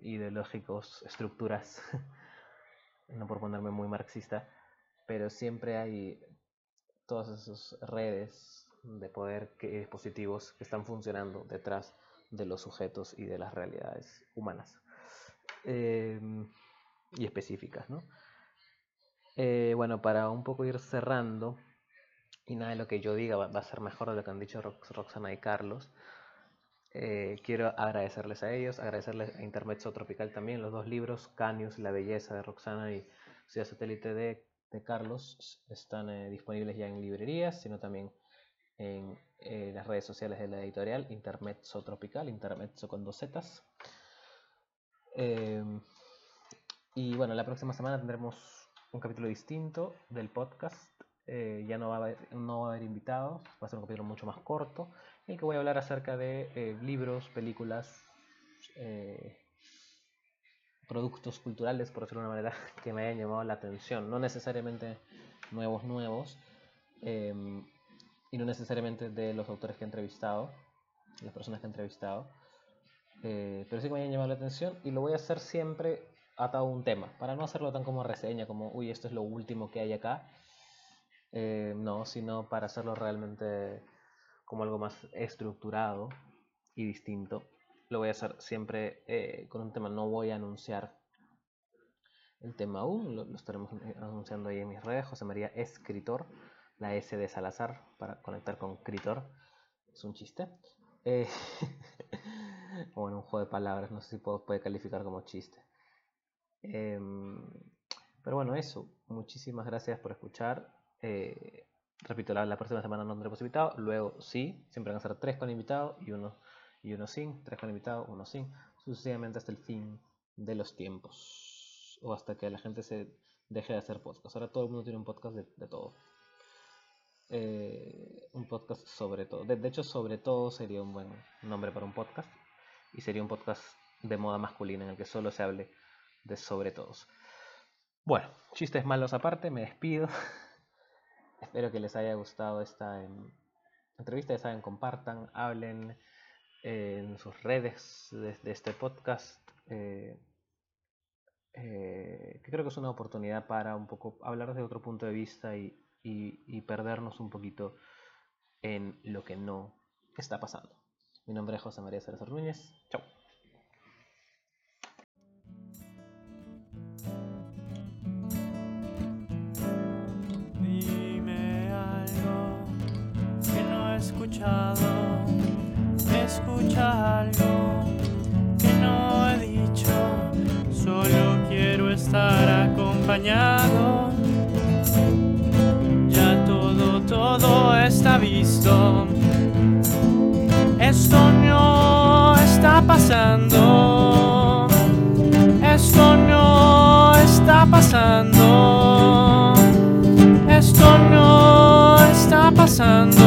ideológicos, estructuras, no por ponerme muy marxista, pero siempre hay todas esas redes de poder que, positivos que están funcionando detrás de los sujetos y de las realidades humanas em, y específicas. ¿no? Eh, bueno, para un poco ir cerrando, y nada de lo que yo diga va, a ser mejor de lo que han dicho Roxana y Carlos, eh, quiero agradecerles a ellos, agradecerles a Intermezzo Tropical también, los dos libros, Canius, La Belleza de Roxana y Ciudad Satélite de, Carlos, están eh, disponibles ya en librerías, sino también en eh, las redes sociales de la editorial, Intermezzo Tropical, Intermezzo con dos Zetas. Y bueno, la próxima semana tendremos un capítulo distinto del podcast. ya no va, a haber, no va a haber invitados, va a ser un capítulo mucho más corto en que voy a hablar acerca de eh, libros, películas, eh, productos culturales, por decirlo de una manera, que me hayan llamado la atención. No necesariamente nuevos, nuevos, em, y no necesariamente de los autores que he entrevistado, las personas que he entrevistado, eh, pero sí que me hayan llamado la atención y lo voy a hacer siempre atado a un tema, para no hacerlo tan como reseña, como, uy, esto es lo último que hay acá. no, sino para hacerlo realmente como algo más estructurado y distinto. Lo voy a hacer siempre eh, con un tema, no voy a anunciar el tema aún, lo, estaremos anunciando ahí en mis redes, José María Escritor, la S de Salazar para conectar con Critor, es un chiste. Eh, o bueno, un juego de palabras, no sé si puedo, puede calificar como chiste. Em, pero bueno, eso, muchísimas gracias por escuchar. Eh, Repito, la, próxima semana no tendremos invitado, luego sí, siempre van a ser tres con invitado y uno, y uno sin, tres con invitado, uno sin, sucesivamente hasta el fin de los tiempos o hasta que la gente se deje de hacer podcast. Ahora todo el mundo tiene un podcast de, todo. Eh, un podcast sobre todo. De, hecho, sobre todo sería un buen nombre para un podcast. Y sería un podcast de moda masculina en el que solo se hable de sobre todos. Bueno, chistes malos aparte, me despido. espero que les haya gustado esta em, entrevista. Ya saben, compartan, hablen en sus redes de, este podcast. Eh, eh, que creo que es una oportunidad para un poco hablar desde otro punto de vista y, y, perdernos un poquito en lo que no está pasando. Mi nombre es José María Salazar Núñez. Chao. Escuchado. Escucha que no he dicho. Solo quiero estar acompañado. Ya todo, todo está visto. Esto no está pasando. Esto no está pasando. Esto no está pasando.